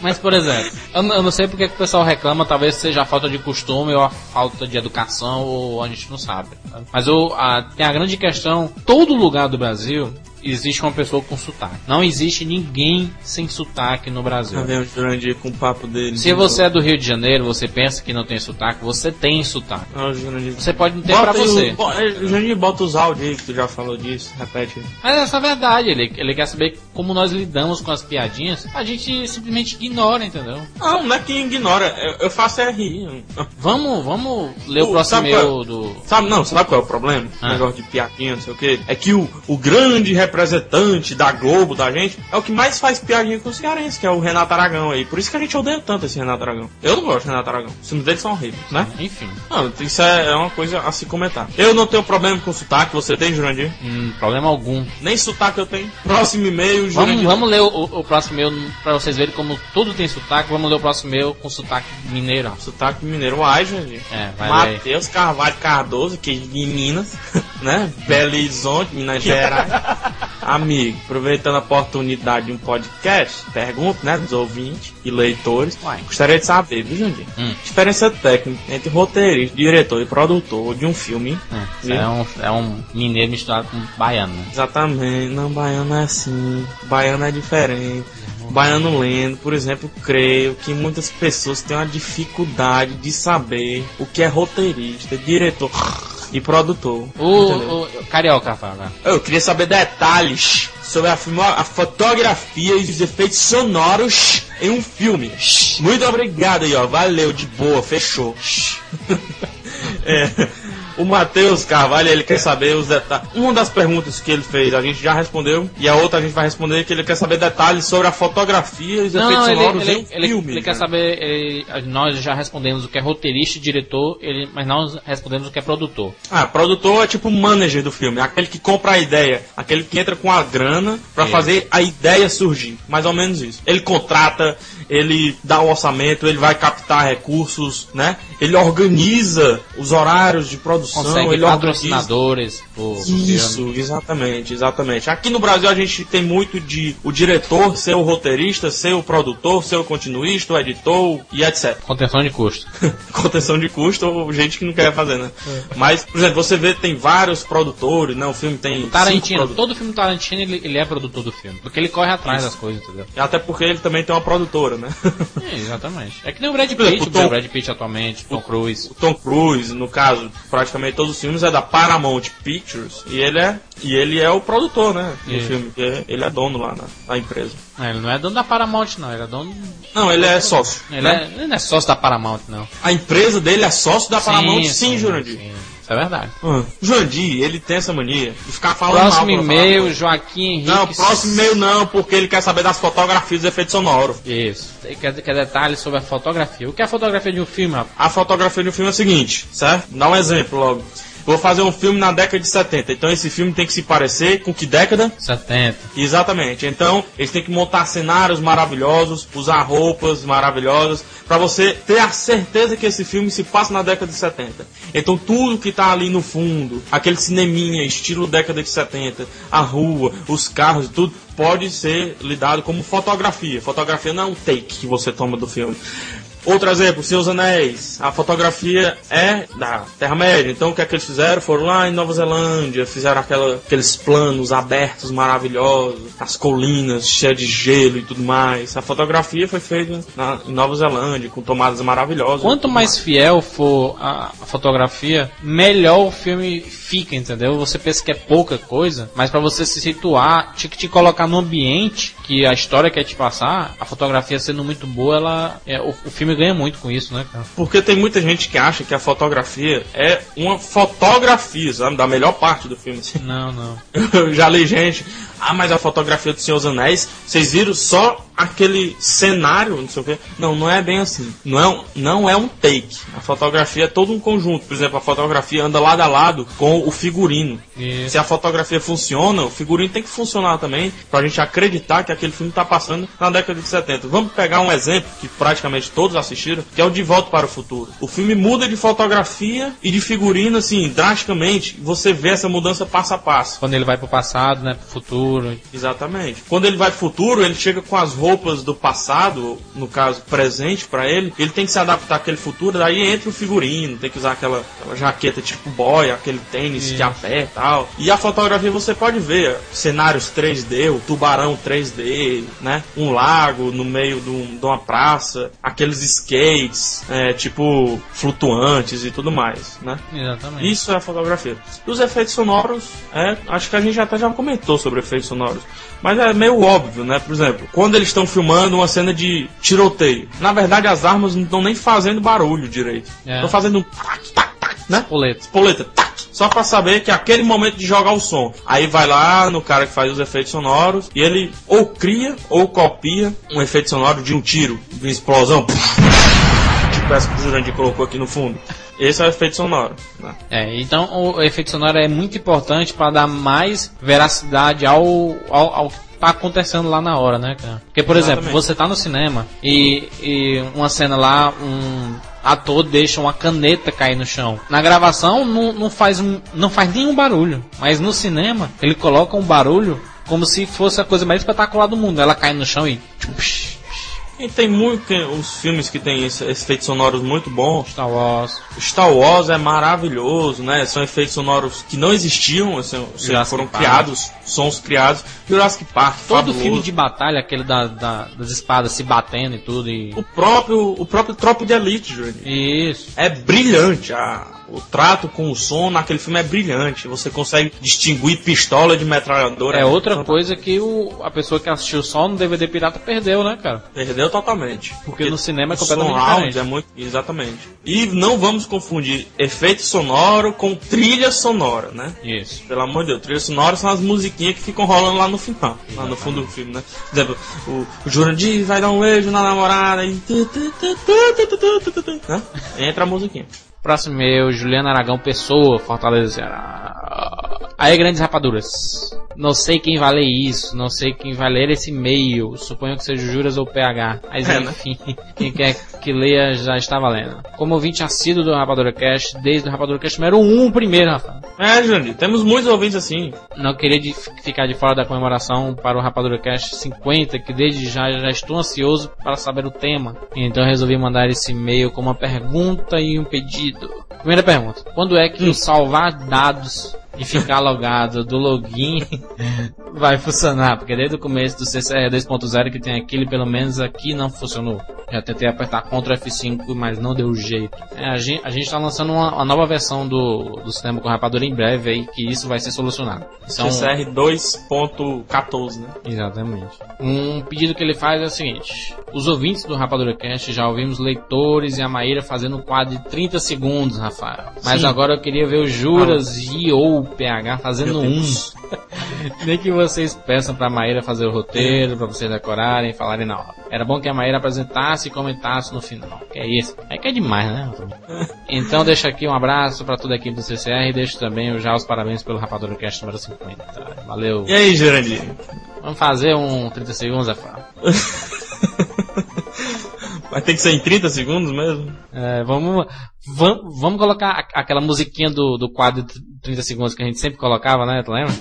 [SPEAKER 2] Mas, por exemplo, eu, eu não sei porque que o pessoal reclama, talvez seja a falta de costume ou a falta de educação, ou a gente não sabe. Mas o, a- tem a grande questão: todo lugar do Brasil existe uma pessoa com sotaque. Não existe ninguém sem sotaque no Brasil.
[SPEAKER 3] Já vem o Jurandir com o papo dele.
[SPEAKER 2] Se você é do Rio de Janeiro, você pensa que não tem sotaque, você tem sotaque.
[SPEAKER 3] Ah, o Jurandir.
[SPEAKER 2] Você pode não ter
[SPEAKER 3] Bota
[SPEAKER 2] pra
[SPEAKER 3] o-
[SPEAKER 2] você.
[SPEAKER 3] bo- é, Jurandir, bota os áudios aí que tu já falou disso. Repete.
[SPEAKER 2] Mas essa é a verdade, ele, ele quer saber como nós lidamos com as piadinhas, a gente simplesmente ignora, entendeu?
[SPEAKER 3] Não, não é que ignora, eu, eu faço é rir.
[SPEAKER 2] Vamos, vamos ler o
[SPEAKER 3] Pô,
[SPEAKER 2] próximo
[SPEAKER 3] sabe qual-
[SPEAKER 2] do.
[SPEAKER 3] Sabe, não, sabe qual é o problema?
[SPEAKER 2] Ah.
[SPEAKER 3] Negócio de piadinha, não sei o quê. É que o, o grande representante da Globo, da gente, é o que mais faz piadinha com os cearenses, que é o Renato Aragão aí. Por isso que a gente odeia tanto esse Renato Aragão. Eu não gosto do Renato Aragão. Os filmes dele são horríveis, né?
[SPEAKER 2] Enfim,
[SPEAKER 3] Não, isso é, é uma coisa a se comentar. Eu não tenho problema com sotaque, você tem, Jurandir?
[SPEAKER 2] hum, problema algum.
[SPEAKER 3] Nem sotaque eu tenho. Próximo e-mail,
[SPEAKER 2] Vamos,
[SPEAKER 3] Jurandir.
[SPEAKER 2] vamos ler o, o- o próximo e-mail pra vocês verem como tudo tem sotaque. Vamos ler o próximo e-mail com sotaque mineiro.
[SPEAKER 3] Sotaque mineiro, ai, Jurandir.
[SPEAKER 2] É, vai.
[SPEAKER 3] Matheus Carvalho Cardoso, que é de Minas, (laughs) né? Belo Horizonte, Minas Gerais. (laughs) Amigo, aproveitando a oportunidade de um podcast, pergunto, né, dos ouvintes e leitores,
[SPEAKER 2] Uai.
[SPEAKER 3] gostaria de saber, viu, Jandir?
[SPEAKER 2] Hum.
[SPEAKER 3] Diferença técnica entre roteirista, diretor e produtor de um filme.
[SPEAKER 2] É, é, um, é um mineiro misturado com baiano. né?
[SPEAKER 3] Exatamente, não, baiano é assim, baiano é diferente. Baiano lendo, por exemplo, creio que muitas pessoas têm uma dificuldade de saber o que é roteirista, diretor e produtor.
[SPEAKER 2] O, o, o Carioca fala.
[SPEAKER 3] Eu queria saber detalhes sobre a, a fotografia e os efeitos sonoros em um filme. Muito obrigado aí, ó. Valeu, de boa, fechou. (laughs) É, o Matheus Carvalho, ele quer saber os detalhes. Uma das perguntas que ele fez, a gente já respondeu, e a outra a gente vai responder que ele quer saber detalhes sobre a fotografia e os
[SPEAKER 2] Não,
[SPEAKER 3] efeitos
[SPEAKER 2] não, ele,
[SPEAKER 3] sonoros
[SPEAKER 2] ele,
[SPEAKER 3] um
[SPEAKER 2] ele,
[SPEAKER 3] filme.
[SPEAKER 2] ele quer
[SPEAKER 3] né?
[SPEAKER 2] saber. ele- nós já respondemos o que é roteirista e diretor, ele, mas nós respondemos o que é produtor.
[SPEAKER 3] Ah, produtor é tipo o manager do filme, aquele que compra a ideia, aquele que entra com a grana
[SPEAKER 2] Isso.
[SPEAKER 3] fazer a ideia surgir. Mais ou menos isso. Ele contrata, ele dá o orçamento, ele vai captar recursos, né? Ele organiza os horários de produção,
[SPEAKER 2] Consegue
[SPEAKER 3] ele
[SPEAKER 2] patrocinadores filme.
[SPEAKER 3] Isso, exatamente, exatamente. Aqui no Brasil a gente tem muito de o diretor ser o roteirista, ser o produtor, ser o continuista, o editor e etc. (laughs)
[SPEAKER 2] Contenção de custo. (laughs)
[SPEAKER 3] contenção de custo ou gente que não quer fazer, né? Mas, por exemplo, você vê tem vários produtores, né? O filme tem cinco
[SPEAKER 2] Tarantino, todo filme Tarantino ele, ele é produtor do filme. Porque ele corre atrás das coisas, entendeu?
[SPEAKER 3] Até porque ele também tem uma produtora, né?
[SPEAKER 2] É, exatamente. É que nem o Brad
[SPEAKER 3] Por exemplo,
[SPEAKER 2] Pitt,
[SPEAKER 3] o Tom-
[SPEAKER 2] o Brad Pitt atualmente, Tom Cruise.
[SPEAKER 3] o Tom Cruise, no caso, praticamente todos os filmes é da Paramount Pictures e ele é e ele é o produtor, né? Do
[SPEAKER 2] Isso.
[SPEAKER 3] filme, é- ele é dono lá na, na empresa.
[SPEAKER 2] Não, ele não é dono da Paramount, não. Ele é dono.
[SPEAKER 3] Não, ele é sócio.
[SPEAKER 2] Ele,
[SPEAKER 3] né?
[SPEAKER 2] é, ele não é sócio da Paramount, não.
[SPEAKER 3] A empresa dele é sócio da Paramount, sim, Jurandir.
[SPEAKER 2] sim. Isso é verdade.
[SPEAKER 3] Ah, Jurandir, ele tem essa mania de ficar falando
[SPEAKER 2] Próximo e-mail. Joaquim Henrique.
[SPEAKER 3] Não, próximo e-mail não, porque ele quer saber das fotografias e efeitos sonoros.
[SPEAKER 2] Isso. Quer, quer detalhes sobre a fotografia. O que é a fotografia de um filme, rapaz?
[SPEAKER 3] A fotografia do filme é o seguinte, certo? Dá um exemplo logo. Vou fazer um filme na década de 70, então esse filme tem que se parecer com que década?
[SPEAKER 2] 70.
[SPEAKER 3] Exatamente. Então, eles têm que montar cenários maravilhosos, usar roupas maravilhosas, pra você ter a certeza que esse filme se passa na década de 70. Então, tudo que tá ali no fundo, aquele cineminha, estilo década de 70, a rua, os carros, tudo pode ser lidado como fotografia. Fotografia não é um take que você toma do filme. Outro exemplo, Seus Anéis. A fotografia é da Terra-média. Então o que é que eles fizeram? Foram lá em Nova Zelândia, fizeram aquela, aqueles planos abertos maravilhosos, as colinas cheias de gelo e tudo mais. A fotografia foi feita na, em Nova Zelândia, com tomadas maravilhosas.
[SPEAKER 2] Quanto mais fiel for a, fotografia, melhor o filme fica, entendeu? Você pensa que é pouca coisa, mas pra você se situar, te, te colocar no ambiente que a história quer te passar, a fotografia sendo muito boa, ela é, o, o filme ganha muito com isso, né, cara?
[SPEAKER 3] Porque tem muita gente que acha que a fotografia é uma fotografia, sabe? Da melhor parte do filme. assim.
[SPEAKER 2] Não, não. (laughs)
[SPEAKER 3] Eu já li gente. Ah, mas a fotografia do Senhor dos Anéis, vocês viram só aquele cenário, não sei o quê. Não, não é bem assim. Não é, um- não é um take. A fotografia é todo um conjunto. Por exemplo, a fotografia anda lado a lado com o figurino.
[SPEAKER 2] Isso.
[SPEAKER 3] Se a fotografia funciona, o figurino tem que funcionar também, pra gente acreditar que aquele filme tá passando na década de 70. Vamos pegar um exemplo que praticamente todos assistiram, que é o De Volta para o Futuro. O filme muda de fotografia e de figurino, assim, drasticamente. Você vê essa mudança passo a passo.
[SPEAKER 2] Quando ele vai pro passado, né, pro futuro.
[SPEAKER 3] Exatamente. Quando ele vai pro futuro, ele chega com as roupas do passado, no caso, presente pra ele. Ele tem que se adaptar àquele futuro, daí entra o figurino, tem que usar aquela, aquela jaqueta tipo boy, aquele tênis que aperta e tal. E a fotografia você pode ver cenários 3D, o tubarão 3D, né? Um lago no meio de, um- de uma praça, aqueles skates, é, tipo flutuantes e tudo mais, né?
[SPEAKER 2] Exatamente.
[SPEAKER 3] Isso é a fotografia. E os efeitos sonoros, é, acho que a gente até já comentou sobre efeitos sonoros. Mas é meio óbvio, né? Por exemplo, quando eles estão filmando uma cena de tiroteio, na verdade as armas não estão nem fazendo barulho direito.
[SPEAKER 2] É.
[SPEAKER 3] Estão fazendo um tac, tac, tac, né? Espoleta, tac, só pra saber que é aquele momento de jogar o som. Aí vai lá no cara que faz os efeitos sonoros e ele ou cria ou copia um efeito sonoro de um tiro, de uma explosão. Essa que o Jurandir colocou aqui no fundo. Esse é o efeito sonoro. Né?
[SPEAKER 2] É, então o efeito sonoro é muito importante para dar mais veracidade ao, ao, ao que tá acontecendo lá na hora, né, cara? Porque, por
[SPEAKER 3] Exatamente.
[SPEAKER 2] exemplo, você tá no cinema e, e uma cena lá, um ator deixa uma caneta cair no chão. Na gravação não, não, faz, não faz nenhum barulho, mas no cinema ele coloca um barulho como se fosse a coisa mais espetacular do mundo. Ela cai no chão e. tipo, psh,
[SPEAKER 3] E tem muito os filmes que tem esse- esses efeitos sonoros muito bons.
[SPEAKER 2] Star Wars.
[SPEAKER 3] Star Wars é maravilhoso, né? São efeitos sonoros que não existiam, assim, foram
[SPEAKER 2] Park.
[SPEAKER 3] criados, sons criados. Jurassic Park,
[SPEAKER 2] Todo
[SPEAKER 3] fabuloso.
[SPEAKER 2] filme de batalha, aquele da, da- das espadas se batendo e tudo. E...
[SPEAKER 3] O próprio, o próprio Tropa de Elite, Jurandir.
[SPEAKER 2] Isso.
[SPEAKER 3] É brilhante. A, o trato com o som naquele filme é brilhante. Você consegue distinguir pistola de metralhadora.
[SPEAKER 2] É outra coisa que o, a pessoa que assistiu só no DVD pirata perdeu, né, cara?
[SPEAKER 3] Perdeu totalmente.
[SPEAKER 2] Porque, porque no cinema é completamente diferente.
[SPEAKER 3] É muito, exatamente. E não vamos confundir efeito sonoro com trilha sonora, né?
[SPEAKER 2] Isso.
[SPEAKER 3] Pelo amor de Deus, trilha sonora são as musiquinhas que ficam rolando lá no final, exatamente. lá no fundo do filme, né? Por exemplo, o, o Jurandir vai dar um beijo na namorada e... Né? Entra a musiquinha.
[SPEAKER 2] Próximo meu, Juliano Aragão Pessoa, Fortaleza Ceará. Aí, grandes rapaduras. Não sei quem vai ler isso, não sei quem vai ler esse e-mail. Suponho que seja o Juras ou PH. Mas
[SPEAKER 3] É, né?
[SPEAKER 2] enfim, (laughs) quem quer que leia já está valendo. Como ouvinte assíduo do Rapadura Cast, desde o Rapadura Cast número 1 primeiro, Rafa.
[SPEAKER 3] É, Jurandir, temos muitos ouvintes assim.
[SPEAKER 2] Não queria de- ficar de fora da comemoração para o Rapadura Cast 50, que desde já já estou ansioso para saber o tema. Então resolvi mandar esse e-mail com uma pergunta e um pedido. Primeira pergunta: Quando é que o salvar dados e ficar logado do login vai funcionar? Porque desde o começo do CCR 2.0 que tem aquilo, pelo menos aqui não funcionou. Já tentei apertar Ctrl F5, mas não deu jeito. É, a gente, a gente tá lançando uma, uma nova versão do, do sistema com rapadura em breve aí, que isso vai ser solucionado. Então,
[SPEAKER 3] CCR 2.14, né?
[SPEAKER 2] Exatamente. Um pedido que ele faz é o seguinte: os ouvintes do Rapadura Cast já ouvimos leitores e a Maíra fazendo um quadro de 30 segundos, Rafael. Mas
[SPEAKER 3] Sim.
[SPEAKER 2] agora eu queria ver o Juras e ou PH fazendo um. (laughs) Nem que vocês peçam pra Maíra fazer o roteiro, pra vocês decorarem e falarem na hora. Era bom que a Maíra apresentasse e comentasse no final. Que é isso. É que é demais, né? (laughs) Então deixa aqui um abraço pra toda a equipe do CCR e deixo também já os parabéns pelo Rapadura Cast número 50. Valeu.
[SPEAKER 3] E aí, Jurandir?
[SPEAKER 2] Vamos fazer um 30 segundos, Rafael. (laughs)
[SPEAKER 3] Vai ter que ser em 30 segundos mesmo?
[SPEAKER 2] É, vamos, vamos, vamos colocar aquela musiquinha do, do quadro de 30 segundos que a gente sempre colocava, né? Tu lembra?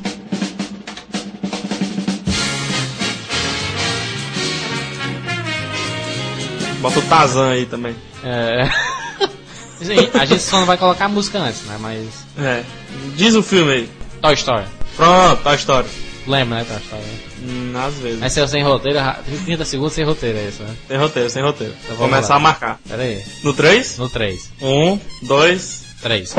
[SPEAKER 3] Bota o Tazan aí também.
[SPEAKER 2] É. (laughs) A gente só não vai colocar a música antes, né? Mas.
[SPEAKER 3] É. Diz o filme aí.
[SPEAKER 2] Toy Story.
[SPEAKER 3] Pronto, a história.
[SPEAKER 2] Lembra, né? Toy Story.
[SPEAKER 3] Às vezes.
[SPEAKER 2] Mas se eu sem roteiro, ra- 30 segundos sem roteiro é isso, né?
[SPEAKER 3] Sem roteiro, sem roteiro.
[SPEAKER 2] Então vamos
[SPEAKER 3] Começar
[SPEAKER 2] lá.
[SPEAKER 3] a marcar.
[SPEAKER 2] Pera aí.
[SPEAKER 3] No 3?
[SPEAKER 2] No 3.
[SPEAKER 3] Um, dois.
[SPEAKER 2] 3.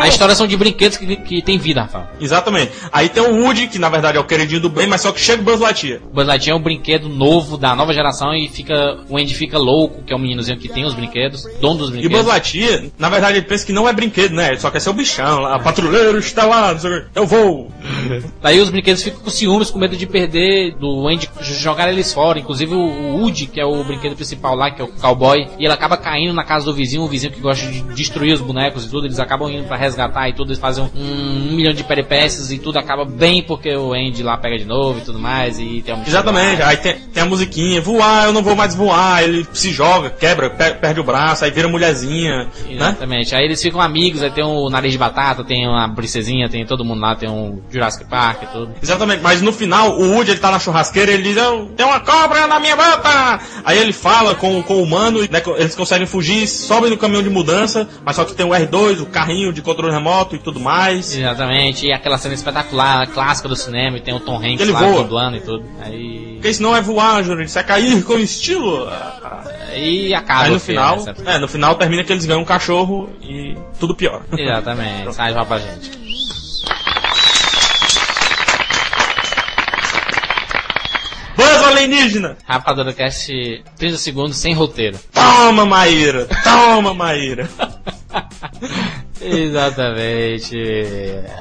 [SPEAKER 2] A história são de brinquedos que, que tem vida, Rafael.
[SPEAKER 3] Exatamente. Aí tem o Woody, que na verdade é o queridinho do bem, mas só que chega o Buzz Lightyear.
[SPEAKER 2] O Buzz Lightyear é um brinquedo novo da nova geração e fica o Andy fica louco, que é o meninozinho que tem os brinquedos, dono dos
[SPEAKER 3] E
[SPEAKER 2] brinquedos.
[SPEAKER 3] Buzz Lightyear, na verdade, ele pensa que não é brinquedo, né? Ele só quer ser o bichão lá. Patrulheiro está lá, não sei o quê. eu vou. (laughs)
[SPEAKER 2] Daí os brinquedos ficam com ciúmes, com medo de perder, do Andy jogar eles fora. Inclusive o o Woody, que é o brinquedo principal lá, que é o cowboy, e ele acaba caindo na casa do vizinho, o vizinho que gosta de destruir os bonecos e tudo, eles acabam indo pra resgatar e tudo, eles fazem um, um milhão de peripécias e tudo acaba bem porque o Andy lá pega de novo e tudo mais, e tem um
[SPEAKER 3] Exatamente. Aí tem, tem a musiquinha, voar, eu não vou mais voar. Ele se joga, quebra, pe- perde o braço, aí vira mulherzinha, né?
[SPEAKER 2] Exatamente. Aí eles ficam amigos, aí tem o nariz de batata, tem uma princesinha, tem todo mundo lá, tem um Jurassic Park e tudo.
[SPEAKER 3] Exatamente, mas no final o Woody ele tá na churrasqueira ele diz: "Eu- Tem uma cobra na minha bota! Aí ele fala com, com o humano, né, eles conseguem fugir, sobem no caminhão de mudança, mas só que tem o R2, o carrinho de controle remoto e tudo mais.
[SPEAKER 2] Exatamente, e aquela cena espetacular, clássica do cinema, e tem o Tom Hanks
[SPEAKER 3] Ele
[SPEAKER 2] lá
[SPEAKER 3] voa.
[SPEAKER 2] dublando e tudo. Aí.
[SPEAKER 3] Porque isso não é voar, Júnior, isso é cair com estilo.
[SPEAKER 2] Aí acaba
[SPEAKER 3] Aí no
[SPEAKER 2] o filme,
[SPEAKER 3] final,
[SPEAKER 2] né,
[SPEAKER 3] é, no final termina que eles ganham um cachorro e tudo pior.
[SPEAKER 2] Exatamente, (laughs) sai já pra gente.
[SPEAKER 3] Buzz alienígena!
[SPEAKER 2] Rapadura Cast 30 segundos sem roteiro.
[SPEAKER 3] Toma, Maíra! Toma, Maíra! (laughs)
[SPEAKER 2] Exatamente.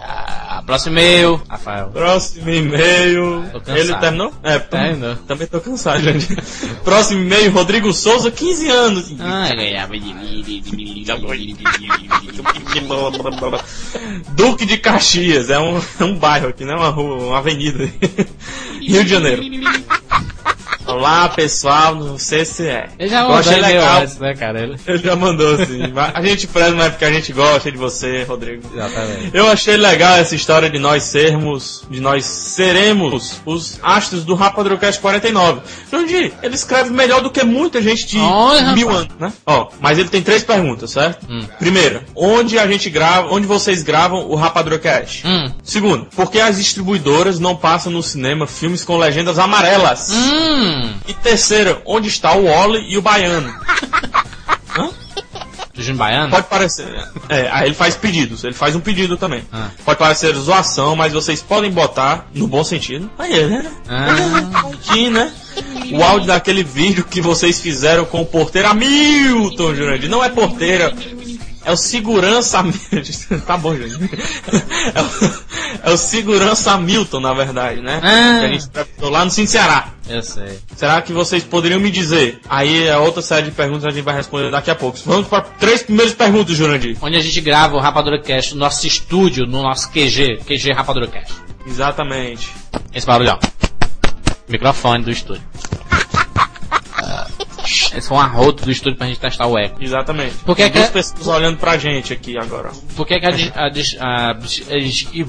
[SPEAKER 2] Ah, próximo e-mail, Rafael.
[SPEAKER 3] Próximo e-mail. Ele terminou? É,
[SPEAKER 2] Terminou.
[SPEAKER 3] também tô cansado, gente. Próximo e-mail, Rodrigo Souza, 15 anos.
[SPEAKER 2] Ah, ganhava
[SPEAKER 3] Duque de Caxias, é um, é um bairro aqui, não é uma rua, uma avenida. Rio de Janeiro. Olá pessoal, no CCE.
[SPEAKER 2] Ele já
[SPEAKER 3] Eu
[SPEAKER 2] mandou
[SPEAKER 3] achei
[SPEAKER 2] e-mail
[SPEAKER 3] legal.
[SPEAKER 2] antes, né, cara? Ele...
[SPEAKER 3] Ele já mandou (laughs) mas A gente preza, mas é porque a gente gosta de você, Rodrigo.
[SPEAKER 2] Exatamente.
[SPEAKER 3] Eu achei legal essa história de nós sermos, de nós seremos os astros do Rapadrocast 49. Jandir, ele escreve melhor do que muita gente de
[SPEAKER 2] Olha,
[SPEAKER 3] mil
[SPEAKER 2] rapaz.
[SPEAKER 3] anos, né? Ó, mas ele tem três perguntas, certo?
[SPEAKER 2] Hum.
[SPEAKER 3] Primeira, onde a gente grava, onde vocês gravam o Rapadrocast?
[SPEAKER 2] Hum.
[SPEAKER 3] Segundo, por que as distribuidoras não passam no cinema filmes com legendas amarelas?
[SPEAKER 2] Hum.
[SPEAKER 3] E terceira, onde está o Wally e o Baiano? (laughs)
[SPEAKER 2] Do Júnior Baiano?
[SPEAKER 3] Pode parecer. É, aí ele faz pedidos, ele faz um pedido também.
[SPEAKER 2] Ah.
[SPEAKER 3] Pode parecer zoação, mas vocês podem botar no bom sentido. Aí, né?
[SPEAKER 2] Ah. (laughs)
[SPEAKER 3] Aqui, né? O áudio daquele vídeo que vocês fizeram com o porteiro Hamilton, Jurandir. Não é porteiro, é o segurança (laughs) tá bom, gente. É o, é o segurança Hamilton, na verdade, né?
[SPEAKER 2] Ah.
[SPEAKER 3] Que a gente entrevistou lá no Sim Ceará.
[SPEAKER 2] Eu sei.
[SPEAKER 3] Será que vocês poderiam me dizer? Aí a outra série de perguntas a gente vai responder daqui a pouco. Vamos para três primeiras perguntas, Jurandir.
[SPEAKER 2] Onde a gente grava o Rapadura Cast, no nosso estúdio, no nosso QG, QG Rapadura Cast.
[SPEAKER 3] Exatamente.
[SPEAKER 2] Esse barulho, ó. Microfone do estúdio. (laughs) Um arroto do estúdio pra gente testar o eco.
[SPEAKER 3] Exatamente.
[SPEAKER 2] Por que
[SPEAKER 3] Tem
[SPEAKER 2] que
[SPEAKER 3] duas
[SPEAKER 2] é-
[SPEAKER 3] pessoas olhando pra gente aqui agora.
[SPEAKER 2] Por que, que a, dis- a, dis- a, dis- a, dis- Por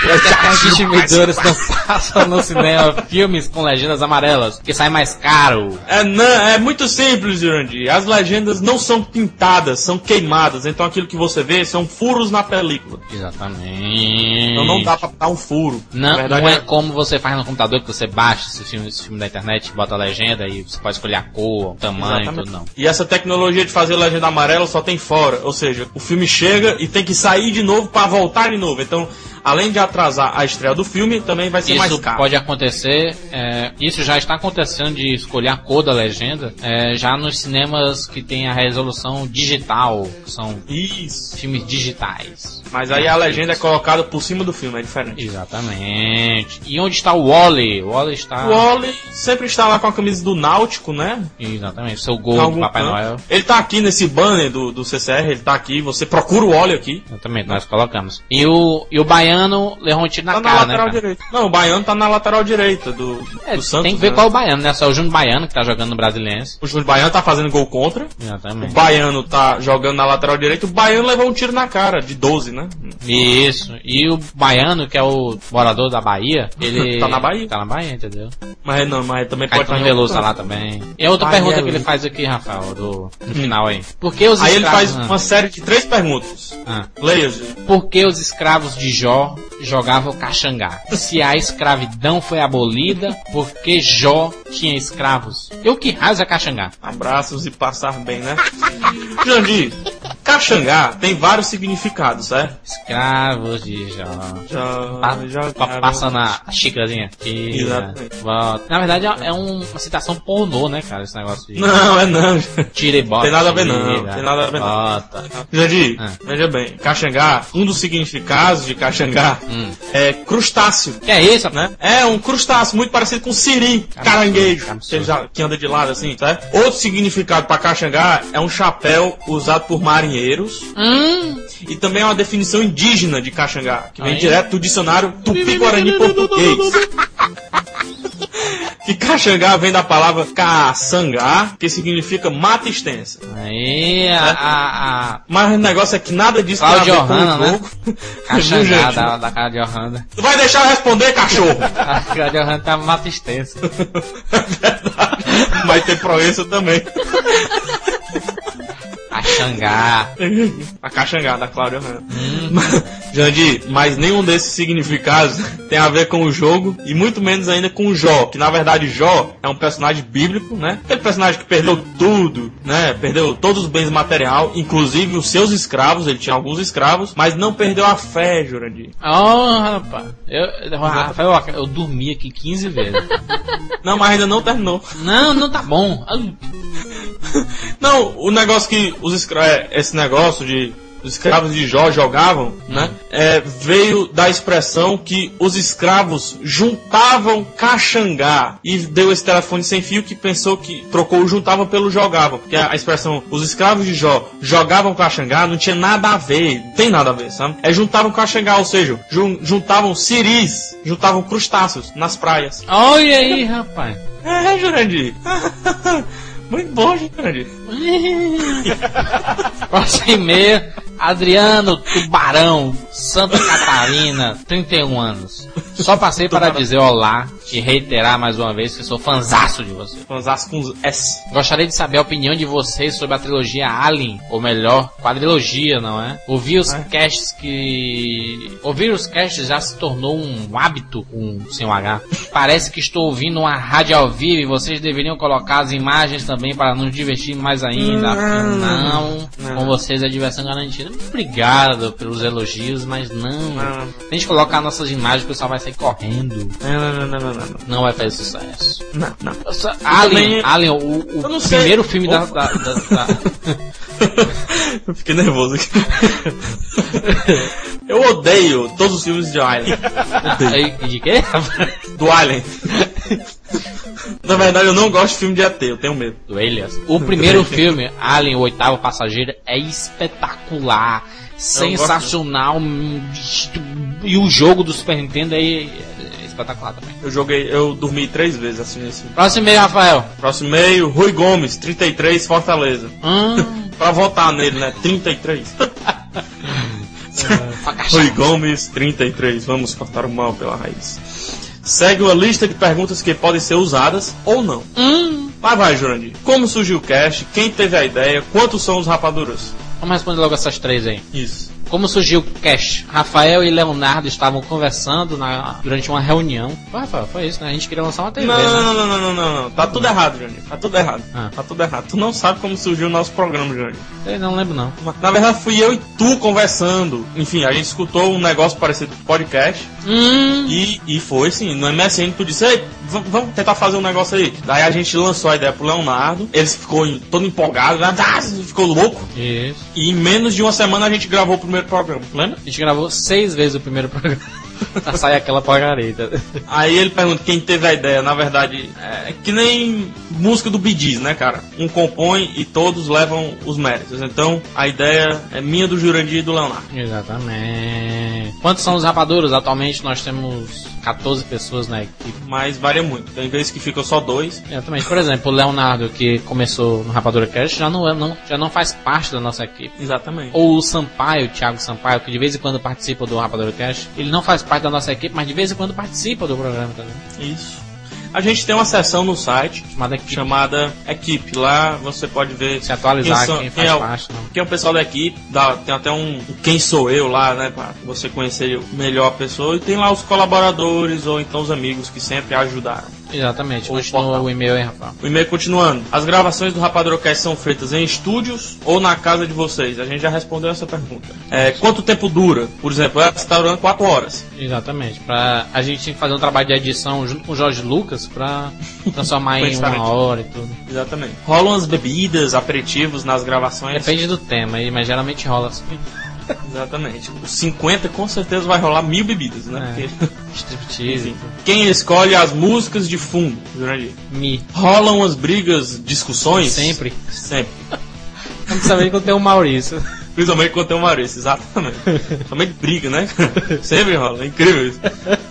[SPEAKER 2] que que as distribuidoras não passam no cinema filmes com legendas amarelas? Porque sai mais caro.
[SPEAKER 3] É, não, é muito simples, Jurandir. As legendas não são pintadas, são queimadas. Então aquilo que você vê são furos na película.
[SPEAKER 2] Exatamente.
[SPEAKER 3] Então não dá pra dar um furo.
[SPEAKER 2] Não,
[SPEAKER 3] verdade,
[SPEAKER 2] não é
[SPEAKER 3] é-
[SPEAKER 2] como você faz no computador, que você baixa esse filme, esse filme da internet, bota a legenda e você pode escolher a cor, o tamanho e
[SPEAKER 3] Exatamente.
[SPEAKER 2] tudo, não.
[SPEAKER 3] E essa tecnologia de fazer legenda amarela só tem fora. Ou seja, o filme chega e tem que sair de novo pra voltar de novo. Então, além de atrasar a estreia do filme, também vai ser mais
[SPEAKER 2] Isso
[SPEAKER 3] caro.
[SPEAKER 2] pode acontecer, é, isso já está acontecendo de escolher a cor da legenda, é, já nos cinemas que tem a resolução digital, que são
[SPEAKER 3] Isso.
[SPEAKER 2] filmes digitais.
[SPEAKER 3] Mas aí a legenda é colocada por cima do filme, é diferente.
[SPEAKER 2] Exatamente. E onde está o Wally? O Wally está.
[SPEAKER 3] O Wally sempre está lá com a camisa do Náutico, né?
[SPEAKER 2] Exatamente, seu gol do Papai
[SPEAKER 3] canto.
[SPEAKER 2] Noel.
[SPEAKER 3] Ele tá aqui nesse banner do, do CCR, ele tá aqui, você procura o Wally aqui.
[SPEAKER 2] Exatamente, nós colocamos. E o, e o Baiano baiano levou um tiro na
[SPEAKER 3] Tá na
[SPEAKER 2] cara, né?
[SPEAKER 3] lateral
[SPEAKER 2] cara?
[SPEAKER 3] direita. Não, o Baiano tá na lateral direita do,
[SPEAKER 2] É,
[SPEAKER 3] do Santos.
[SPEAKER 2] tem que ver
[SPEAKER 3] né?
[SPEAKER 2] qual é o baiano, né? Só o Júnior Baiano que tá jogando no Brasiliense.
[SPEAKER 3] O Júnior Baiano tá fazendo gol contra. O
[SPEAKER 2] Exatamente.
[SPEAKER 3] Baiano tá jogando na lateral direita. O Baiano levou um tiro na cara, de 12, né?
[SPEAKER 2] Isso. E o baiano, que é o morador da Bahia, (laughs) ele.
[SPEAKER 3] Tá na Bahia.
[SPEAKER 2] Tá na Bahia, entendeu?
[SPEAKER 3] Mas não, mas também pode
[SPEAKER 2] Caetano
[SPEAKER 3] estar em
[SPEAKER 2] Veloso tá lá também. E a outra
[SPEAKER 3] Bahia
[SPEAKER 2] pergunta
[SPEAKER 3] é
[SPEAKER 2] que ele faz aqui, Rafael, do, no final aí. Por que os
[SPEAKER 3] Aí ele
[SPEAKER 2] escravos.
[SPEAKER 3] faz uma série de três perguntas.
[SPEAKER 2] Ah.
[SPEAKER 3] Leia.
[SPEAKER 2] Por que os escravos de Jó jogavam caxangá? Se a escravidão foi abolida, por que Jó tinha escravos? E o que raios é caxangá?
[SPEAKER 3] Abraços e passar bem, né? (laughs) Jandir, Caxangá tem vários significados, certo?
[SPEAKER 2] Escravos de Jó. Pa- pa- passa na xícarazinha. Volta. Na verdade é é um- uma citação pornô, né, cara? Esse negócio de
[SPEAKER 3] Não, é não.
[SPEAKER 2] tira e bota.
[SPEAKER 3] Tem nada a ver, não.
[SPEAKER 2] tira,
[SPEAKER 3] Tem nada a ver, não.
[SPEAKER 2] Bota.
[SPEAKER 3] Jandir,
[SPEAKER 2] Ah.
[SPEAKER 3] veja bem, Caxangá, um dos significados de Caxangá
[SPEAKER 2] Hum.
[SPEAKER 3] é crustáceo.
[SPEAKER 2] Que é isso,
[SPEAKER 3] Né? É um crustáceo muito parecido com siri, caranguejo,
[SPEAKER 2] absurdo.
[SPEAKER 3] que, já- que anda de lado assim, certo? Outro significado para Caxangá é um chapéu usado por marinheiros
[SPEAKER 2] Hum,
[SPEAKER 3] e também é uma definição indígena de Caxangá, que vem
[SPEAKER 2] Aí.
[SPEAKER 3] direto do dicionário Tupi-Guarani português. (laughs) que Caxangá vem da palavra caçangá, que significa mata extensa.
[SPEAKER 2] aí a, a, a
[SPEAKER 3] Mas o negócio é que nada disso tem a ver com
[SPEAKER 2] Ohana,
[SPEAKER 3] o
[SPEAKER 2] né?
[SPEAKER 3] jogo. (laughs) Viu,
[SPEAKER 2] caxangá da, da cara de Ohana.
[SPEAKER 3] Tu vai deixar eu responder, cachorro? (laughs)
[SPEAKER 2] A cara de Ohana tá mata extensa.
[SPEAKER 3] É verdade. Mas tem Proença também.
[SPEAKER 2] Caxangá.
[SPEAKER 3] A Caxangá, da Cláudia Hanna. Jandir, mas nenhum desses significados tem a ver com o jogo e muito menos ainda com o Jó, que na verdade Jó é um personagem bíblico, né? Aquele personagem que perdeu tudo, né? Perdeu todos os bens material, inclusive os seus escravos, ele tinha alguns escravos, mas não perdeu a fé, Jurandir.
[SPEAKER 2] Oh, rapaz. Eu, Rafael, eu, eu dormi aqui 15 vezes.
[SPEAKER 3] Não, mas ainda não terminou.
[SPEAKER 2] Não, não tá bom.
[SPEAKER 3] Não, o negócio que os escra é, esse negócio de os escravos de Jó jogavam, né? é, veio da expressão que os escravos juntavam caxangá e deu esse telefone sem fio que pensou que trocou o juntavam pelo jogavam, porque a, expressão os escravos de Jó jogavam caxangá não tinha nada a ver, não tem nada a ver, sabe? É juntavam caxangá, ou seja, jun- juntavam ciris, juntavam crustáceos nas praias.
[SPEAKER 2] Olha aí, rapaz.
[SPEAKER 3] É, Jurandir. (laughs) Muito bom, Jurandir.
[SPEAKER 2] Próximo e-mail. Adriano Tubarão, Santa Catarina, 31 anos. Só passei para dizer olá e reiterar mais uma vez que sou fanzaço de você.
[SPEAKER 3] Fanzaço com S.
[SPEAKER 2] Gostaria de saber a opinião de vocês sobre a trilogia Alien, ou melhor, quadrilogia, não é? Ouvir os casts que. Ouvir os casts já se tornou um hábito, um sem um H. Parece que estou ouvindo uma rádio ao vivo e vocês deveriam colocar as imagens também para nos divertir mais ainda. Não, com vocês é diversão garantida. Obrigado pelos elogios, mas não.
[SPEAKER 3] Não.
[SPEAKER 2] Se a gente colocar nossas imagens, o pessoal vai sair correndo.
[SPEAKER 3] Não, não, não, não, não, não.
[SPEAKER 2] Vai fazer sucesso.
[SPEAKER 3] Não, não.
[SPEAKER 2] Nossa, Alien,
[SPEAKER 3] também-
[SPEAKER 2] Alien, o, o primeiro filme da, da, da- da- (laughs)
[SPEAKER 3] Eu fiquei nervoso aqui. Eu odeio todos os filmes de Alien. (laughs)
[SPEAKER 2] De quê?
[SPEAKER 3] Do Alien. (laughs) Na verdade, eu não gosto de filme de ET, eu tenho medo.
[SPEAKER 2] Do Alias. O primeiro filme, Alien, o oitavo passageiro, é espetacular, sensacional. E o jogo do Super Nintendo é, é espetacular também.
[SPEAKER 3] Eu joguei, eu dormi três vezes assim nesse filme.
[SPEAKER 2] Próximo e-mail, Rafael.
[SPEAKER 3] Próximo meio, Rui Gomes, 33, Fortaleza.
[SPEAKER 2] Hum, (laughs)
[SPEAKER 3] Pra votar nele, né? 33.
[SPEAKER 2] pra cachorro.
[SPEAKER 3] Rui Gomes, 33. Vamos cortar o mal pela raiz. Segue uma lista de perguntas que podem ser usadas ou não.
[SPEAKER 2] Hum.
[SPEAKER 3] Mas vai, Jurandir. Como surgiu o cast? Quem teve a ideia? Quantos são os rapaduras?
[SPEAKER 2] Vamos responder logo essas três aí.
[SPEAKER 3] Isso.
[SPEAKER 2] Como surgiu o Cash? Rafael e Leonardo estavam conversando na- durante uma reunião. Foi, Rafael, foi isso, né? A gente queria lançar uma TV,
[SPEAKER 3] Não,
[SPEAKER 2] né?
[SPEAKER 3] não, não, não, não, não, não. Tá tudo errado, Jurandir. Tá tudo errado.
[SPEAKER 2] Ah.
[SPEAKER 3] Tá tudo errado. Tu não sabe como surgiu o nosso programa, Jurandir.
[SPEAKER 2] Eu não lembro, não.
[SPEAKER 3] Na verdade, fui eu e tu conversando. Enfim, a gente escutou um negócio parecido com podcast.
[SPEAKER 2] Hum.
[SPEAKER 3] E, e foi assim, no MSN tu disse, ei, vamos tentar fazer um negócio aí. Daí a gente lançou a ideia pro Leonardo, ele ficou todo empolgado, né? Ah, ficou louco.
[SPEAKER 2] Isso.
[SPEAKER 3] E em menos de uma semana a gente gravou o primeiro programa, lembra?
[SPEAKER 2] A gente gravou seis vezes o primeiro programa. (laughs) Sair aquela porcaria.
[SPEAKER 3] Aí ele pergunta quem teve a ideia. Na verdade, é que nem música do Gees, né, cara? Um compõe e todos levam os méritos. Então, a ideia é minha, do Jurandir e do Leonardo.
[SPEAKER 2] Exatamente. Quantos são os rapadouros? Atualmente nós temos 14 pessoas na equipe.
[SPEAKER 3] Mas varia muito. Tem vezes que ficam só dois.
[SPEAKER 2] Exatamente. Por exemplo, o Leonardo, que começou no Rapadura Cast, já não, é- não, já não faz parte da nossa equipe.
[SPEAKER 3] Exatamente.
[SPEAKER 2] Ou o Sampaio, o Thiago Sampaio, que de vez em quando participa do Rapadura Cast. Ele não faz parte da nossa equipe, mas de vez em quando participa do programa também.
[SPEAKER 3] Isso. A gente tem uma seção no site
[SPEAKER 2] Chamada equipe.
[SPEAKER 3] chamada Equipe. Lá você pode ver
[SPEAKER 2] Se atualizar
[SPEAKER 3] são-
[SPEAKER 2] quem faz
[SPEAKER 3] é o-
[SPEAKER 2] parte, não.
[SPEAKER 3] quem é o pessoal da equipe. Dá- tem até um um Quem Sou Eu lá, né? Pra você conhecer melhor a pessoa. E tem lá os colaboradores ou então os amigos que sempre ajudaram.
[SPEAKER 2] Exatamente. Continua
[SPEAKER 3] portal.
[SPEAKER 2] o e-mail aí, Rafael.
[SPEAKER 3] O e-mail continuando. As gravações do Rapadrocast são feitas em estúdios ou na casa de vocês? A gente já respondeu essa pergunta. É, quanto tempo dura? Por exemplo, ela está durando 4 horas.
[SPEAKER 2] Exatamente. Pra, a gente tem que fazer um trabalho de edição junto com o Jorge Lucas pra (laughs) transformar em
[SPEAKER 3] Exatamente.
[SPEAKER 2] uma hora e tudo.
[SPEAKER 3] Exatamente. Rolam as bebidas, aperitivos nas gravações.
[SPEAKER 2] Depende do tema, aí, mas geralmente rola assim.
[SPEAKER 3] Exatamente. Os 50 com certeza vai rolar mil bebidas, né?
[SPEAKER 2] É.
[SPEAKER 3] Porque,
[SPEAKER 2] Striptease.
[SPEAKER 3] Quem escolhe as músicas de fundo, Jurandir?
[SPEAKER 2] Me.
[SPEAKER 3] Rolam as brigas, discussões?
[SPEAKER 2] Sempre.
[SPEAKER 3] Sempre.
[SPEAKER 2] Principalmente quando tem o Maurício.
[SPEAKER 3] Principalmente quando tem o Maurício, exatamente. Principalmente briga, né? (laughs) Sempre rola, é incrível isso.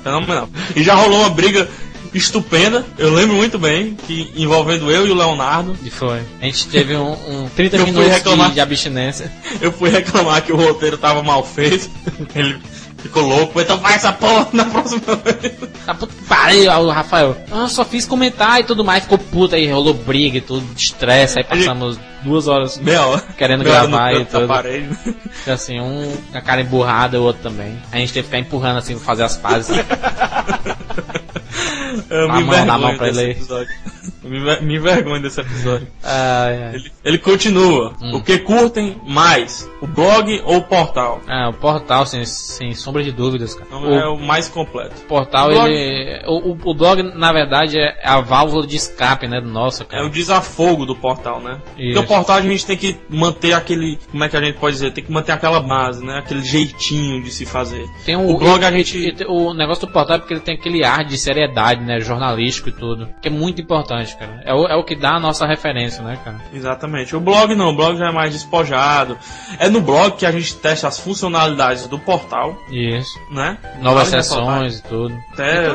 [SPEAKER 3] Fenomenal. E já rolou uma briga estupenda, eu lembro muito bem, que envolvendo eu e o Leonardo.
[SPEAKER 2] E foi. A gente teve um, um 30
[SPEAKER 3] Eu
[SPEAKER 2] minutos
[SPEAKER 3] reclamar.
[SPEAKER 2] de, abstinência. (laughs)
[SPEAKER 3] Eu fui reclamar que o roteiro tava mal feito. (laughs) Ele ficou louco, então vai essa porra na próxima vez.
[SPEAKER 2] Tá puto pariu, o Rafael. Ah, só fiz comentar e tudo mais. Ficou puto aí, rolou briga e tudo, estresse. Aí passamos duas horas
[SPEAKER 3] Meia hora.
[SPEAKER 2] querendo
[SPEAKER 3] Meia hora no
[SPEAKER 2] gravar e tudo.
[SPEAKER 3] parede.
[SPEAKER 2] Então, assim, um com a cara emburrada, o outro também. A gente teve que ficar empurrando assim pra fazer as pazes. (laughs)
[SPEAKER 3] Eu
[SPEAKER 2] Dá
[SPEAKER 3] me
[SPEAKER 2] a mão, dá a mão pra ele aí.
[SPEAKER 3] Me, me envergonho desse episódio.
[SPEAKER 2] ai, ai.
[SPEAKER 3] Ele, ele continua.
[SPEAKER 2] Hum.
[SPEAKER 3] O que curtem mais? O blog ou o portal?
[SPEAKER 2] Ah, o portal, sem, sem sombra de dúvidas, cara.
[SPEAKER 3] Então
[SPEAKER 2] O
[SPEAKER 3] é o mais completo.
[SPEAKER 2] portal,
[SPEAKER 3] o blog-
[SPEAKER 2] ele. O, o, blog, na verdade, é a válvula de escape, né, do nosso,
[SPEAKER 3] É
[SPEAKER 2] cara.
[SPEAKER 3] o desafogo do portal, né?
[SPEAKER 2] Isso.
[SPEAKER 3] Porque o portal a gente tem que manter aquele. Como é que a gente pode dizer? Tem que manter aquela base, né? Aquele jeitinho de se fazer.
[SPEAKER 2] Tem um,
[SPEAKER 3] o blog a gente-
[SPEAKER 2] o negócio do portal é porque ele tem aquele ar de seriedade, né? Jornalístico e tudo. Que é muito importante, cara. É o, é o que dá a nossa referência, né, cara?
[SPEAKER 3] Exatamente. O blog não, o blog já é mais despojado. É no blog que a gente testa as funcionalidades do portal,
[SPEAKER 2] Isso.
[SPEAKER 3] né?
[SPEAKER 2] Novas
[SPEAKER 3] Blog
[SPEAKER 2] sessões e tudo.
[SPEAKER 3] Até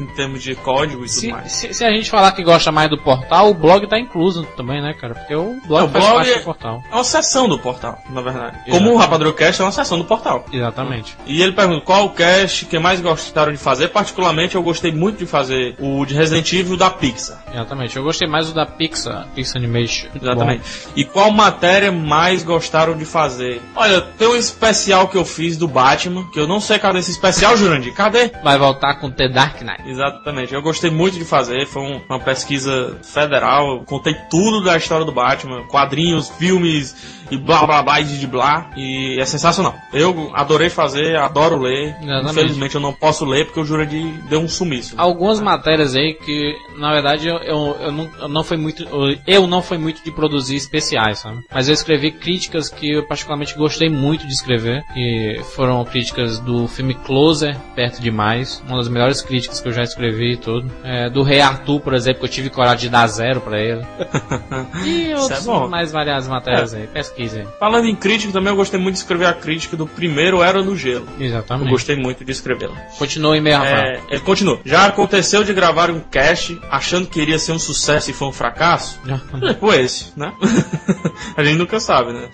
[SPEAKER 3] em termos de código e tudo
[SPEAKER 2] Se,
[SPEAKER 3] mais.
[SPEAKER 2] se, se a gente falar que gosta mais do portal, o blog tá incluso também, né, cara? Porque o blog
[SPEAKER 3] Não,
[SPEAKER 2] faz
[SPEAKER 3] blog
[SPEAKER 2] parte
[SPEAKER 3] é-
[SPEAKER 2] do portal.
[SPEAKER 3] É uma seção do portal, na verdade.
[SPEAKER 2] Exato.
[SPEAKER 3] Como o Rapadrocast é uma seção do portal.
[SPEAKER 2] Exatamente.
[SPEAKER 3] E ele pergunta qual o cast que mais gostaram de fazer. Particularmente, eu gostei muito de fazer o de Resident Evil da Pixar.
[SPEAKER 2] Exatamente. Eu gostei mais do da Pixar, Pixar Animation.
[SPEAKER 3] Exatamente. E qual matéria mais gostaram de fazer? Olha, tem um especial que eu fiz do Batman, que eu não sei cadê esse especial, Jurandir. Cadê?
[SPEAKER 2] bom. Vai voltar com The Dark Knight.
[SPEAKER 3] Exatamente, eu gostei muito de fazer, foi um- uma pesquisa federal, eu contei tudo da história do Batman, quadrinhos, filmes e blá blá blá e de blá, e é sensacional. Eu adorei fazer, adoro ler,
[SPEAKER 2] Exatamente.
[SPEAKER 3] infelizmente eu não posso ler porque o Jurandir deu um sumiço.
[SPEAKER 2] Algumas matérias aí que, na verdade, eu, eu, eu não, eu não fui muito. eu- não fui muito de produzir especiais, sabe? Mas eu escrevi críticas que eu particularmente gostei muito de escrever. Que foram críticas do filme Closer, Perto Demais. Uma das melhores críticas que eu já escrevi e tudo. É, do Rei Arthur, por exemplo, que eu tive coragem de dar zero pra ele. (laughs) E
[SPEAKER 3] Isso
[SPEAKER 2] outras
[SPEAKER 3] é
[SPEAKER 2] mais variadas matérias aí.
[SPEAKER 3] Falando em crítica também, eu gostei muito de escrever a crítica do primeiro Era no Gelo. Eu
[SPEAKER 2] Exatamente.
[SPEAKER 3] gostei muito de escrevê-la.
[SPEAKER 2] Continua e-mail, Rafael.
[SPEAKER 3] É, ele continua. Já aconteceu de gravar um cast achando que iria ser um sucesso e foi um fracasso? Tipo esse, né? (laughs) a gente nunca sabe, né?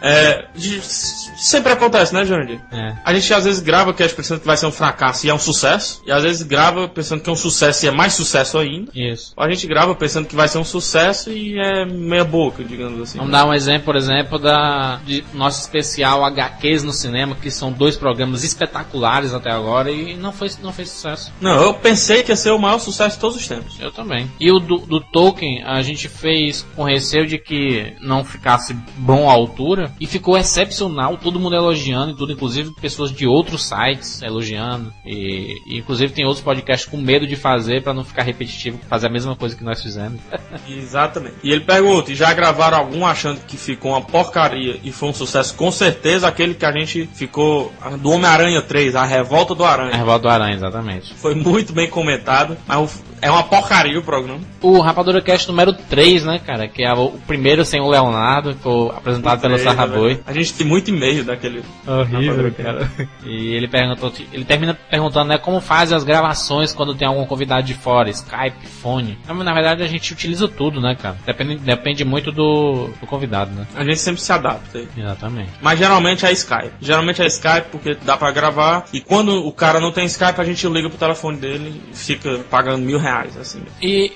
[SPEAKER 3] É, de- sempre acontece, né, Jandir?
[SPEAKER 2] É.
[SPEAKER 3] A gente às vezes grava cast pensando que vai ser um fracasso e é um sucesso, e às vezes grava pensando que é um sucesso e é mais sucesso ainda.
[SPEAKER 2] Isso.
[SPEAKER 3] Ou a gente grava pensando que vai ser um sucesso e é meia boca, digamos assim.
[SPEAKER 2] Vamos dar um exemplo, por exemplo, da de nosso especial HQs no cinema, que são dois programas espetaculares até agora e não foi não fez sucesso.
[SPEAKER 3] Não, eu pensei que ia ser o maior sucesso de todos os tempos.
[SPEAKER 2] Eu também. E o do, do Tolkien, a gente fez com receio de que não ficasse bom à altura e ficou excepcional, todo mundo elogiando e tudo, inclusive pessoas de outros sites elogiando e, e inclusive tem outros podcasts com medo de fazer pra não ficar repetitivo, fazer a mesma coisa que nós fizemos. (laughs)
[SPEAKER 3] Exatamente. E ele pergunta, e já gravaram algum achando que ficou uma porcaria e foi um sucesso com certeza aquele que a gente ficou do Homem-Aranha 3, a Revolta do
[SPEAKER 2] A
[SPEAKER 3] Aranha.
[SPEAKER 2] Revolta do Aranha, exatamente.
[SPEAKER 3] Foi muito bem comentado, mas o- é uma porcaria o programa.
[SPEAKER 2] O Rapadura Cast número 3, né, cara? Que é o primeiro sem o Leonardo, que foi apresentado pelo Sarraboi.
[SPEAKER 3] A gente tem muito e-mail daquele. Rapadura Cast.
[SPEAKER 2] E ele perguntou, ele termina perguntando, né, como faz as gravações quando tem algum convidado de fora, Skype, fone. Então, na verdade, a gente utiliza tudo, né, cara? Depende, depende muito do, do convidado, né?
[SPEAKER 3] A gente sempre se adapta. aí.
[SPEAKER 2] Exatamente.
[SPEAKER 3] Mas geralmente é Skype. Geralmente é Skype porque dá pra gravar. E quando o cara não tem Skype, a gente liga pro telefone dele e fica pagando mil reais, assim.
[SPEAKER 2] E,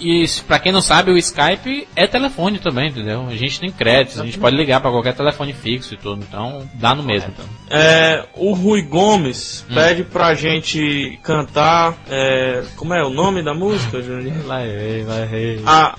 [SPEAKER 2] e, pra quem não sabe, o Skype é telefone também, entendeu? A gente tem créditos, a gente pode ligar pra qualquer telefone fixo e tudo, então dá no mesmo. Então.
[SPEAKER 3] É, o Rui Gomes pede pra gente cantar. é, como é o nome da música, Juninho? (laughs)
[SPEAKER 2] Lá errei, lá errei.
[SPEAKER 3] Ah,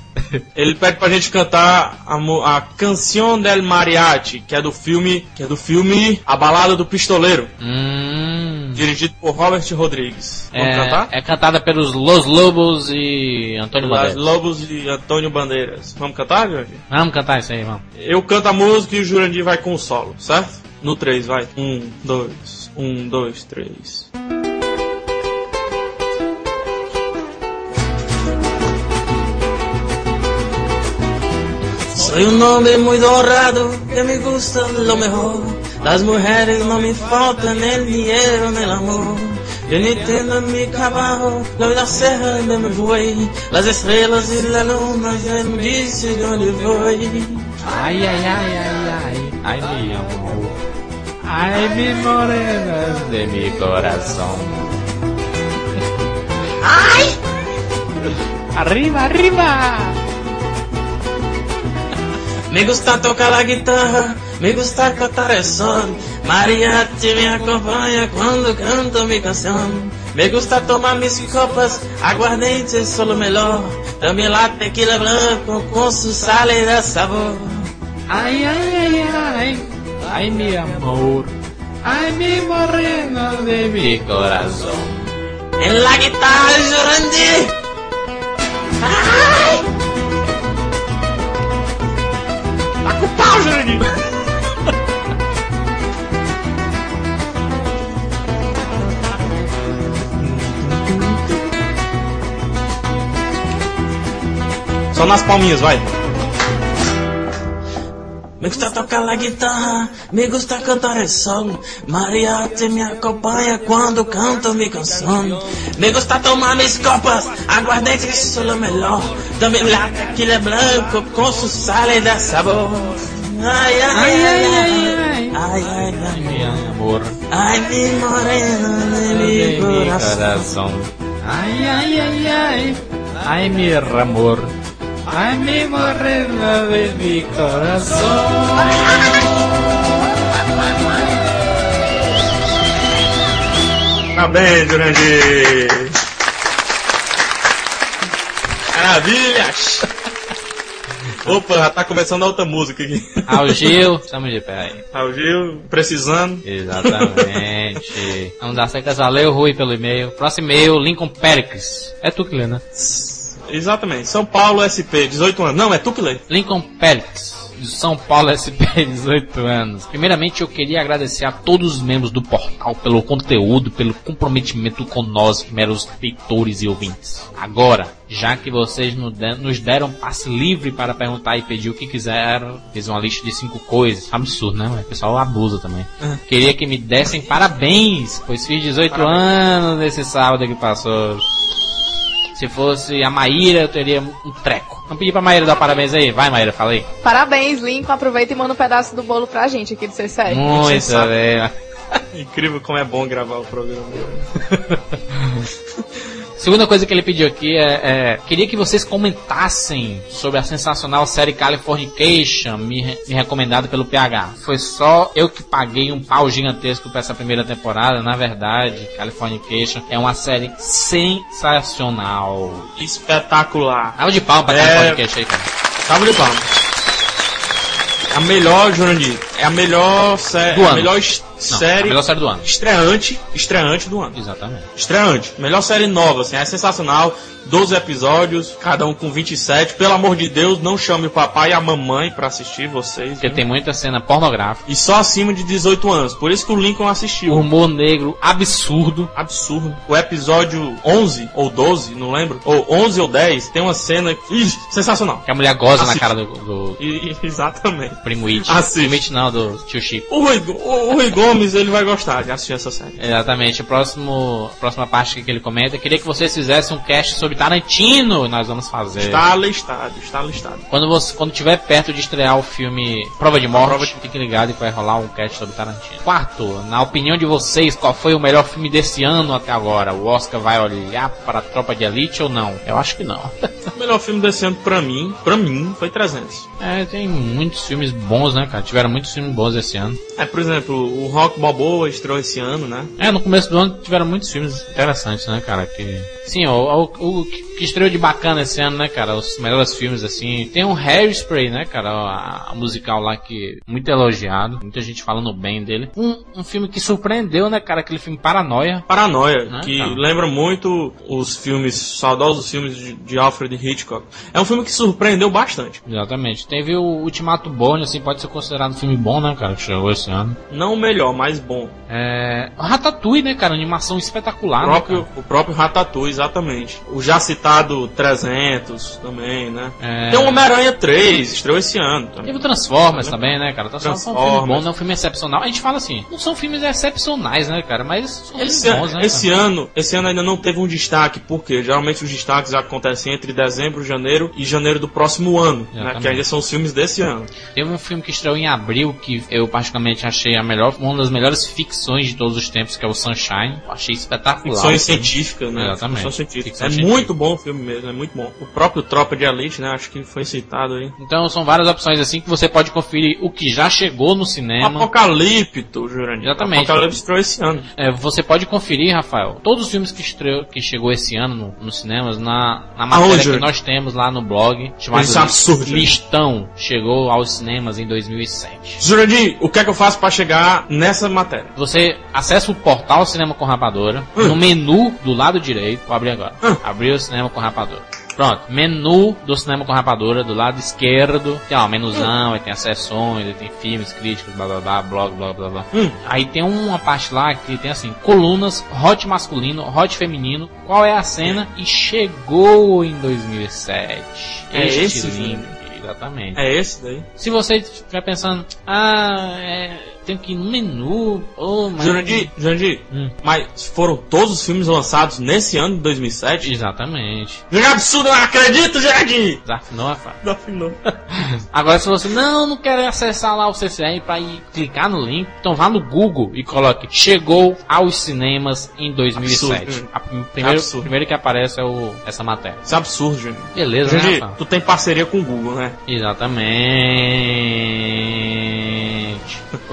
[SPEAKER 3] ele pede pra gente cantar a, a Canção del Mariachi, que é do filme, que é do filme A Balada do Pistoleiro,
[SPEAKER 2] Hum,
[SPEAKER 3] dirigido por Robert Rodrigues. Vamos
[SPEAKER 2] é,
[SPEAKER 3] cantar?
[SPEAKER 2] é cantada pelos Los Lobos e Antônio Bandeiras.
[SPEAKER 3] Lobos e Antônio Bandeiras. Vamos cantar, Jurandir?
[SPEAKER 2] Vamos cantar isso aí, vamos.
[SPEAKER 3] Eu canto a música e o Jurandir vai com o solo, certo? No 3, vai. Um, dois, um, dois, três. Soy un hombre muy dorado que me gusta lo mejor. Las mujeres no me faltan el dinero ni el amor. Yo ni tengo mi trabajo, la vida cerca de me voy. Las estrellas y la luna ya me dicen dónde voy.
[SPEAKER 2] Ai, ai, ai, ai, ai, ai, mi amor. Ai, mi morena de mi corazón. Ai! Arriba, arriba!
[SPEAKER 3] Me gusta tocar la guitarra, me gusta cantar el son. Mariachi me acompaña cuando canto mi canción. Me gusta tomar mis copas, aguardiente solo melhor. También la tequila blanco con su sal y de sabor.
[SPEAKER 2] Ai, ai, ai, ai, ai, mi amor. Ai, mi morena de mi corazón.
[SPEAKER 3] En la guitarra Jurandir. Ai! Tá com pau, Jurandir! Só nas palminhas, vai. Me gusta tocar la guitarra, me gusta cantar el sol. Mariachi me acompaña cuando canto mi canción. Me gusta tomar mis copas, aguardente que solo melhor. También la tequila blanco con su sal y de sabor. Ay, ay, ay, ay, ay, ay, ay, ay,
[SPEAKER 2] Mi amor
[SPEAKER 3] ay, mi morena de mi corazón.
[SPEAKER 2] Ai, ai, ai, ai, ai, mi amor. Ai, mi morena de mi corazón.
[SPEAKER 3] Parabéns, Jurandir! Maravilhas! Opa, já tá começando a outra música aqui.
[SPEAKER 2] Ao Gil, estamos de pé aí.
[SPEAKER 3] Ah, o Gil, precisando.
[SPEAKER 2] Exatamente. Vamos dar secas. Valeu, Rui, pelo e-mail. Próximo e-mail, Lincoln Pericles. É tu que lê, né?
[SPEAKER 3] Exatamente. São Paulo SP, 18 anos. Não, é tu que lê.
[SPEAKER 2] Lincoln Pericles. De São Paulo SP, 18 (laughs) anos. Primeiramente, eu queria agradecer a todos os membros do portal pelo conteúdo, pelo comprometimento com nós, meros leitores e ouvintes. Agora, já que vocês no- nos deram passe livre para perguntar e pedir o que quiseram, fiz uma lista de cinco coisas. Absurdo, né? O pessoal abusa também. Queria que me dessem parabéns, pois fiz 18 anos nesse sábado que passou. Se fosse a Maíra, eu teria um treco. Vamos pedir pra Maíra dar parabéns aí. Vai, Maíra, fala aí.
[SPEAKER 11] Parabéns, Lincoln. Aproveita e manda um pedaço do bolo pra gente aqui do seu série.
[SPEAKER 2] Muito bem. (laughs)
[SPEAKER 3] Incrível como é bom gravar o programa. (laughs)
[SPEAKER 2] Segunda coisa que ele pediu aqui é, é, queria que vocês comentassem sobre a sensacional série Californication, me, re- me recomendada pelo PH. Foi só eu que paguei um pau gigantesco pra essa primeira temporada. Na verdade, Californication é uma série sensacional.
[SPEAKER 3] Espetacular.
[SPEAKER 2] Salve de palma pra
[SPEAKER 3] É.
[SPEAKER 2] Californication aí, cara.
[SPEAKER 3] Salve de palmas. A melhor, Jurandir, é a melhor série. A melhor
[SPEAKER 2] Não,
[SPEAKER 3] série.
[SPEAKER 2] a melhor série do ano.
[SPEAKER 3] Estreante. Estreante do ano.
[SPEAKER 2] Exatamente.
[SPEAKER 3] Estreante. Melhor série nova, assim, é sensacional. 12 episódios, cada um com 27. Pelo amor de Deus, não chame o papai e a mamãe pra assistir vocês.
[SPEAKER 2] Porque
[SPEAKER 3] viu?
[SPEAKER 2] tem muita cena pornográfica.
[SPEAKER 3] E só acima de 18 anos. Por isso que o Lincoln assistiu.
[SPEAKER 2] Humor negro absurdo.
[SPEAKER 3] Absurdo. O episódio 11 ou 12, não lembro. Ou 11 ou 10, tem uma cena. Ih, sensacional.
[SPEAKER 2] Que a mulher goza na
[SPEAKER 3] Assiste.
[SPEAKER 2] cara do, do
[SPEAKER 3] E- e- (laughs) exatamente.
[SPEAKER 2] primo It.
[SPEAKER 3] Assiste.
[SPEAKER 2] Primo It não, do tio Chico.
[SPEAKER 3] O Rui, o, o Rui Gomes, ele vai gostar de assistir essa série.
[SPEAKER 2] Exatamente. O próximo, a próxima parte que ele comenta, queria que vocês fizessem um cast sobre Tarantino. Nós vamos fazer.
[SPEAKER 3] Está listado, está listado.
[SPEAKER 2] Quando você, quando tiver perto de estrear o filme Prova de Morte,
[SPEAKER 3] Prova de-
[SPEAKER 2] fique ligado que vai rolar um cast sobre Tarantino. Quarto, na opinião de vocês, qual foi o melhor filme desse ano até agora? O Oscar vai olhar para a Tropa de Elite ou não? Eu acho que não. (laughs)
[SPEAKER 3] O melhor filme desse ano pra mim, pra mim, foi 300.
[SPEAKER 2] é, tem muitos filmes bons, né, cara? Tiveram muitos filmes bons esse ano.
[SPEAKER 3] É, por exemplo, o Rock Balboa estreou esse ano, né?
[SPEAKER 2] É, no começo do ano tiveram muitos filmes interessantes, né, cara? Que... Sim, o, o, o que estreou de bacana esse ano, né, cara? Os melhores filmes, assim. Tem um Hairspray, né, cara? A, a musical lá que muito elogiado. Muita gente falando bem dele. Um, um filme que surpreendeu, né, cara? Aquele filme Paranoia.
[SPEAKER 3] Paranoia,
[SPEAKER 2] Né,
[SPEAKER 3] que
[SPEAKER 2] cara?
[SPEAKER 3] lembra muito os filmes, saudosos filmes de, de Alfred Hitchcock. É um filme que surpreendeu bastante.
[SPEAKER 2] Exatamente. Teve o Ultimato Borne, assim, pode ser considerado um filme bom, né, cara? Que chegou esse ano.
[SPEAKER 3] Não o melhor, mas bom.
[SPEAKER 2] É... Ratatouille, né, cara? Animação espetacular,
[SPEAKER 3] O
[SPEAKER 2] né,
[SPEAKER 3] próprio,
[SPEAKER 2] cara?
[SPEAKER 3] o próprio Ratatouille, exatamente. O já citado 300 também, né?
[SPEAKER 2] É...
[SPEAKER 3] Tem o Homem-Aranha 3, estreou esse ano também.
[SPEAKER 2] Teve o Transformers também, né, cara? Transformers, é um filme
[SPEAKER 3] Transformers.
[SPEAKER 2] bom, não é um filme excepcional. A gente fala assim, não são filmes excepcionais, né, cara? Mas são
[SPEAKER 3] Esse,
[SPEAKER 2] bons, né?
[SPEAKER 3] esse
[SPEAKER 2] cara?
[SPEAKER 3] ano, esse ano ainda não teve um destaque, porque geralmente os destaques acontecem entre dezembro, janeiro e janeiro do próximo ano, né? Que ainda são os filmes desse ano.
[SPEAKER 2] Teve um filme que estreou em abril que eu particularmente achei a melhor, uma das melhores ficções de todos os tempos, que é o Sunshine. Achei espetacular.
[SPEAKER 3] Ficção científica, né?
[SPEAKER 2] Exatamente.
[SPEAKER 3] Ficção científica.
[SPEAKER 2] Ficção
[SPEAKER 3] é
[SPEAKER 2] científica.
[SPEAKER 3] muito bom o filme mesmo, é muito bom. O próprio Tropa de Elite, né? Acho que foi citado aí.
[SPEAKER 2] Então são várias opções assim que você pode conferir o que já chegou no cinema.
[SPEAKER 3] Apocalipto, Jurandir.
[SPEAKER 2] Exatamente.
[SPEAKER 3] Apocalipto estreou esse ano.
[SPEAKER 2] É, você pode conferir, Rafael, todos os filmes que, estreou, que chegou esse ano no- nos cinemas na, na matéria
[SPEAKER 3] Aonde?
[SPEAKER 2] que nós temos lá no blog, chamado
[SPEAKER 3] Isso é absurdo.
[SPEAKER 2] Listão, chegou aos cinemas em 2007.
[SPEAKER 3] Jurandir, o que é que eu faço pra chegar nessa matéria?
[SPEAKER 2] Você acessa o portal Cinema com Rapadora, no menu do lado direito, vou abrir agora, abrir o Cinema com Rapadora. Pronto, menu do Cinema com Rapadora, do lado esquerdo, tem ó, menuzão, aí tem as sessões, aí tem filmes, críticos, blá blá blá, blog, blá blá blá.
[SPEAKER 3] Hum.
[SPEAKER 2] Aí tem uma parte lá que tem assim, colunas, hot masculino, hot feminino, qual é a cena e chegou em 2007.
[SPEAKER 3] É
[SPEAKER 2] Este
[SPEAKER 3] esse
[SPEAKER 2] link, exatamente.
[SPEAKER 3] É esse daí?
[SPEAKER 2] Se você estiver pensando, ah, é, tenho que ir no menu, oh, mas...
[SPEAKER 3] Jurandir, Jurandir,
[SPEAKER 2] Hum.
[SPEAKER 3] mas foram todos os filmes lançados nesse ano de 2007?
[SPEAKER 2] Exatamente.
[SPEAKER 3] Jurandir, absurdo, eu não acredito, Jurandir!
[SPEAKER 2] Desafinou, Rafael.
[SPEAKER 3] Desafinou. (laughs)
[SPEAKER 2] Agora, se você não, não quer acessar lá o CCR para ir clicar no link, então vá no Google e coloque Chegou aos cinemas em 2007.
[SPEAKER 3] Absurdo.
[SPEAKER 2] A prim- primeiro,
[SPEAKER 3] Absurdo.
[SPEAKER 2] primeiro que aparece é o, essa matéria.
[SPEAKER 3] Isso é absurdo, Jurandir.
[SPEAKER 2] Beleza, né,
[SPEAKER 3] Jurandir,
[SPEAKER 2] Rafael?
[SPEAKER 3] tu tem parceria com o Google, né?
[SPEAKER 2] Exatamente.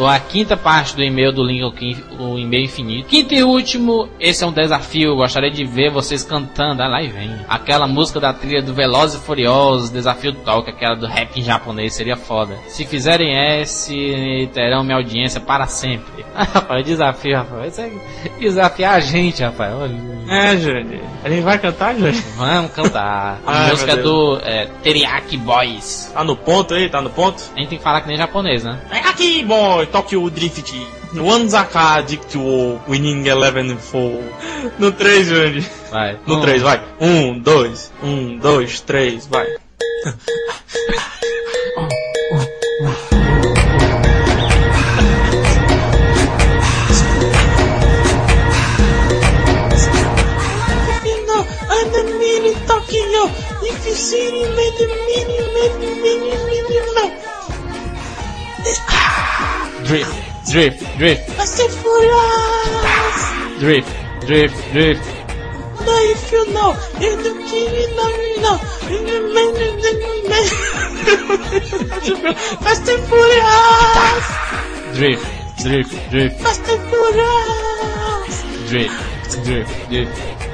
[SPEAKER 2] A quinta parte do e-mail do Lincoln, o e-mail infinito. Quinto e último, esse é um desafio. Eu gostaria de ver vocês cantando. Ah, lá e vem. Aquela música da trilha do Velozes e Furiosos, Desafio Talk, aquela do rap em japonês, seria foda. Se fizerem esse, terão minha audiência para sempre. (laughs) Ah, Rafael, desafio. Isso é desafiar a gente, Rafael. Olha.
[SPEAKER 3] É, Jurandir. A gente vai cantar, Jurandir?
[SPEAKER 2] Vamos cantar. (laughs) A
[SPEAKER 3] Ai,
[SPEAKER 2] música do é, Teriyaki Boys.
[SPEAKER 3] Tá no ponto aí? Tá no ponto?
[SPEAKER 2] A gente tem que falar que nem japonês, né?
[SPEAKER 3] Vem aqui, boy! Tokyo Drift. Wanzaka Dictuo Winning Eleven 4. No 3, Jurandir.
[SPEAKER 2] Vai.
[SPEAKER 3] No
[SPEAKER 2] Um,
[SPEAKER 3] 3, vai. 1, 2, 1, 2, 3, vai.
[SPEAKER 2] drip, drip, drip. Busted
[SPEAKER 3] for us. Drip, drip, drip. Now if you
[SPEAKER 2] know, you don't
[SPEAKER 3] now you know,
[SPEAKER 2] if you men,
[SPEAKER 3] then you men. Busted for us. Drip, drip, drip. Busted for. Drip,
[SPEAKER 2] drip,
[SPEAKER 3] drip.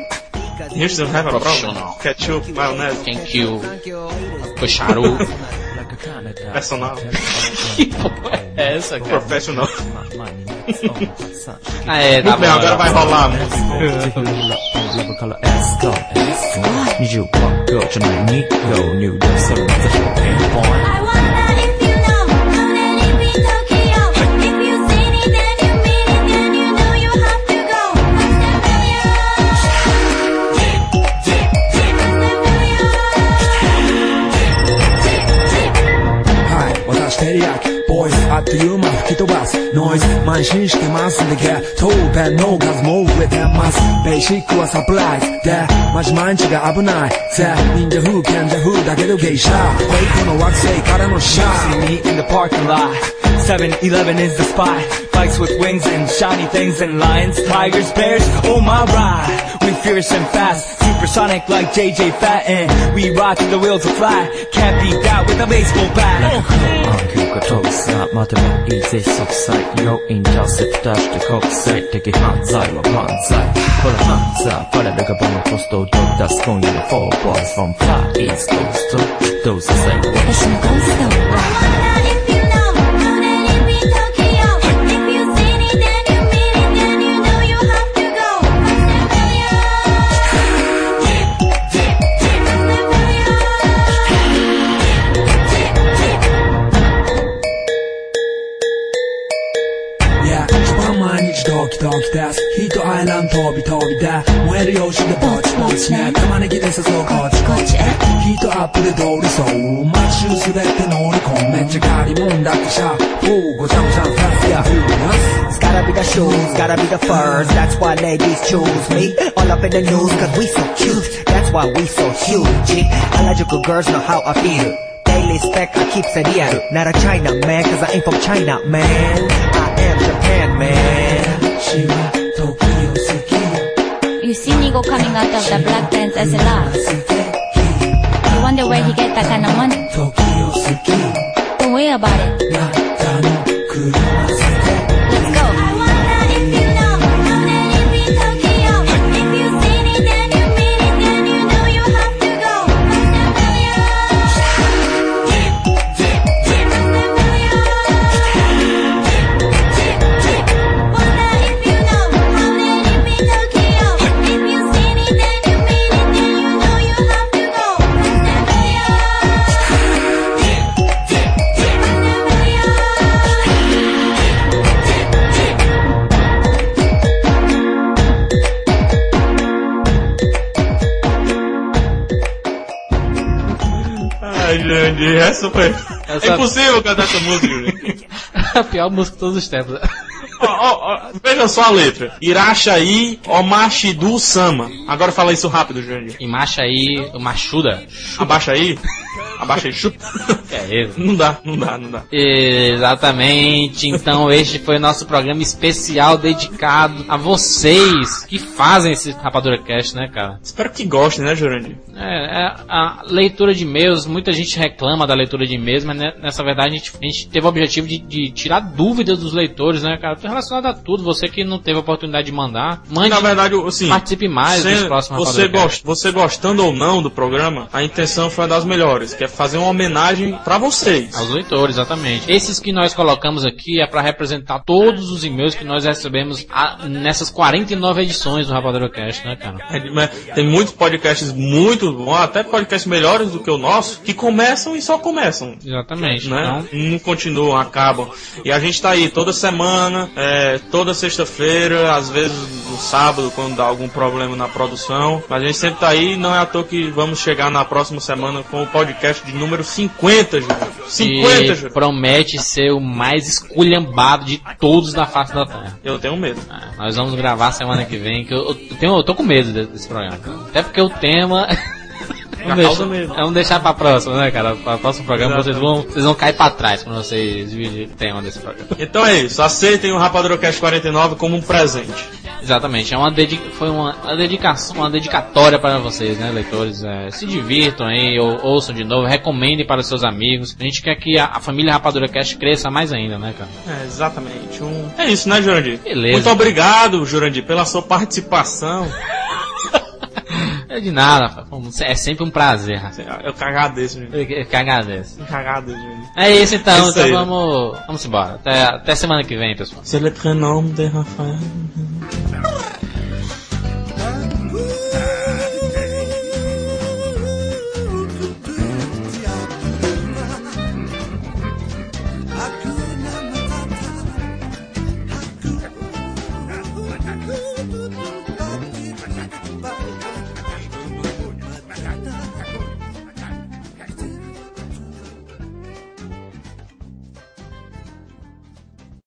[SPEAKER 3] You still have a problem. Ketchup, mayonnaise.
[SPEAKER 2] Thank you. Cocharu.
[SPEAKER 3] Personal.
[SPEAKER 2] que porra é essa, cara?
[SPEAKER 3] Professional. (laughs)
[SPEAKER 2] Aê, tá
[SPEAKER 3] Bem, agora vai rolar (laughs) a música.
[SPEAKER 12] manşin masındaki Tövbe no gaz move edemez Beşik wa surprise de Maş manşi ga abunay Se ninja who can the who da gedo no See me in the parking lot. 7-Eleven is the spot. Bikes with wings and shiny things and lions, tigers, bears, oh my ride. We fierce and fast supersonic like JJ Fatten We rock till the wheels will fly Can't beat that with a baseball bat 暗記が遠さまでもいいぜ即歳要因出せ出して国際的犯罪は万歳これ犯罪我らがバのコストを出す今夜の4 boys from far east coast どうせ最後は私のゴースト だ燃えるよしでぼちぼちねたまに来て誘うこっちこっちヒートアップで通りそう街を滑って乗り込むめっちゃ借りもんだってさほうごちゃごちゃのフラスやフーナス
[SPEAKER 13] It's gotta be the shoes, gotta be the furs. That's why ladies choose me. All up in the news cause we so cute. That's why we so huge. Harajuku girls know how I feel. Daily spec, I keep it yeah. Not a China man, cause I ain't from China man. I am Japan man.
[SPEAKER 12] 私は時を
[SPEAKER 14] you see Nigo coming out of the black pants as a lot. You wonder where he get that kind of money. Don't worry about it.
[SPEAKER 3] Ai, Jandir, essa foi.
[SPEAKER 2] Essa-
[SPEAKER 3] É impossível cantar essa música, (laughs)
[SPEAKER 2] a pior música de todos os tempos.
[SPEAKER 3] Ó, ó, ó, veja só a letra. Irachaí Omashidu Sama. Agora fala isso rápido, Jandir.
[SPEAKER 2] E marcha aí, machuda.
[SPEAKER 3] Abaixa aí. Abaixa aí, chuta.
[SPEAKER 2] É.
[SPEAKER 3] Não dá, não dá, não dá.
[SPEAKER 2] Exatamente. Então este foi o nosso programa especial dedicado a vocês que fazem esse Rapadura Cast, né, cara?
[SPEAKER 3] Espero que gostem, né, Jurandir?
[SPEAKER 2] É, é, a leitura de e-mails, muita gente reclama da leitura de e-mails, mas né, nessa verdade a gente, a gente teve o objetivo de, de tirar dúvidas dos leitores, né, cara? Relacionado a tudo, você que não teve a oportunidade de mandar, mande,
[SPEAKER 3] Na verdade, assim,
[SPEAKER 2] participe mais dos
[SPEAKER 3] Você,
[SPEAKER 2] próximos
[SPEAKER 3] você, gost, você gostando ou não do programa, a intenção foi uma das melhores, que é fazer uma homenagem pra vocês.
[SPEAKER 2] Aos leitores, exatamente. Esses que nós colocamos aqui é para representar todos os e-mails que nós recebemos a- nessas 49 edições do Rapadura Cast, né, cara?
[SPEAKER 3] É, Tem muitos podcasts muito bons, até podcasts melhores do que o nosso, que começam e só começam.
[SPEAKER 2] Exatamente.
[SPEAKER 3] Né?
[SPEAKER 2] Então,
[SPEAKER 3] Não continuam, acabam. E a gente tá aí toda semana, é, toda sexta-feira, às vezes no sábado, quando dá algum problema na produção. Mas a gente sempre tá aí, não é à toa que vamos chegar na próxima semana com o podcast de número 50, Júlio. 50,
[SPEAKER 2] e
[SPEAKER 3] Júlio.
[SPEAKER 2] promete ser o mais esculhambado de todos da face da Terra.
[SPEAKER 3] Eu tenho medo.
[SPEAKER 2] É, nós vamos gravar semana que vem, que eu, eu tenho, eu tô com medo de- desse programa. Até porque o tema Vamos deixar, vamos deixar pra próxima, né, cara? Pra próximo programa vocês vão, vocês vão cair pra trás quando vocês virem o tema desse programa.
[SPEAKER 3] Então é isso, aceitem o Rapadura Cast 49 como um presente.
[SPEAKER 2] Exatamente, é uma foi uma, uma dedicação, uma dedicatória para vocês, né, leitores? É, se divirtam aí, ou, ouçam de novo, recomendem para os seus amigos. A gente quer que a, a família Rapadura Cast cresça mais ainda, né, cara?
[SPEAKER 3] É, exatamente. Um... É isso, né, Jurandir?
[SPEAKER 2] Beleza.
[SPEAKER 3] Muito obrigado, Jurandir, pela sua participação. (laughs)
[SPEAKER 2] É de nada, é sempre um prazer.
[SPEAKER 3] Eu que agradeço, gente.
[SPEAKER 2] Eu que agradeço.
[SPEAKER 3] Eu que agradeço, gente.
[SPEAKER 2] É isso então,
[SPEAKER 3] É isso
[SPEAKER 2] então vamos, vamos embora. Até, até semana que vem, pessoal.
[SPEAKER 3] C'est le prénom de Rafael.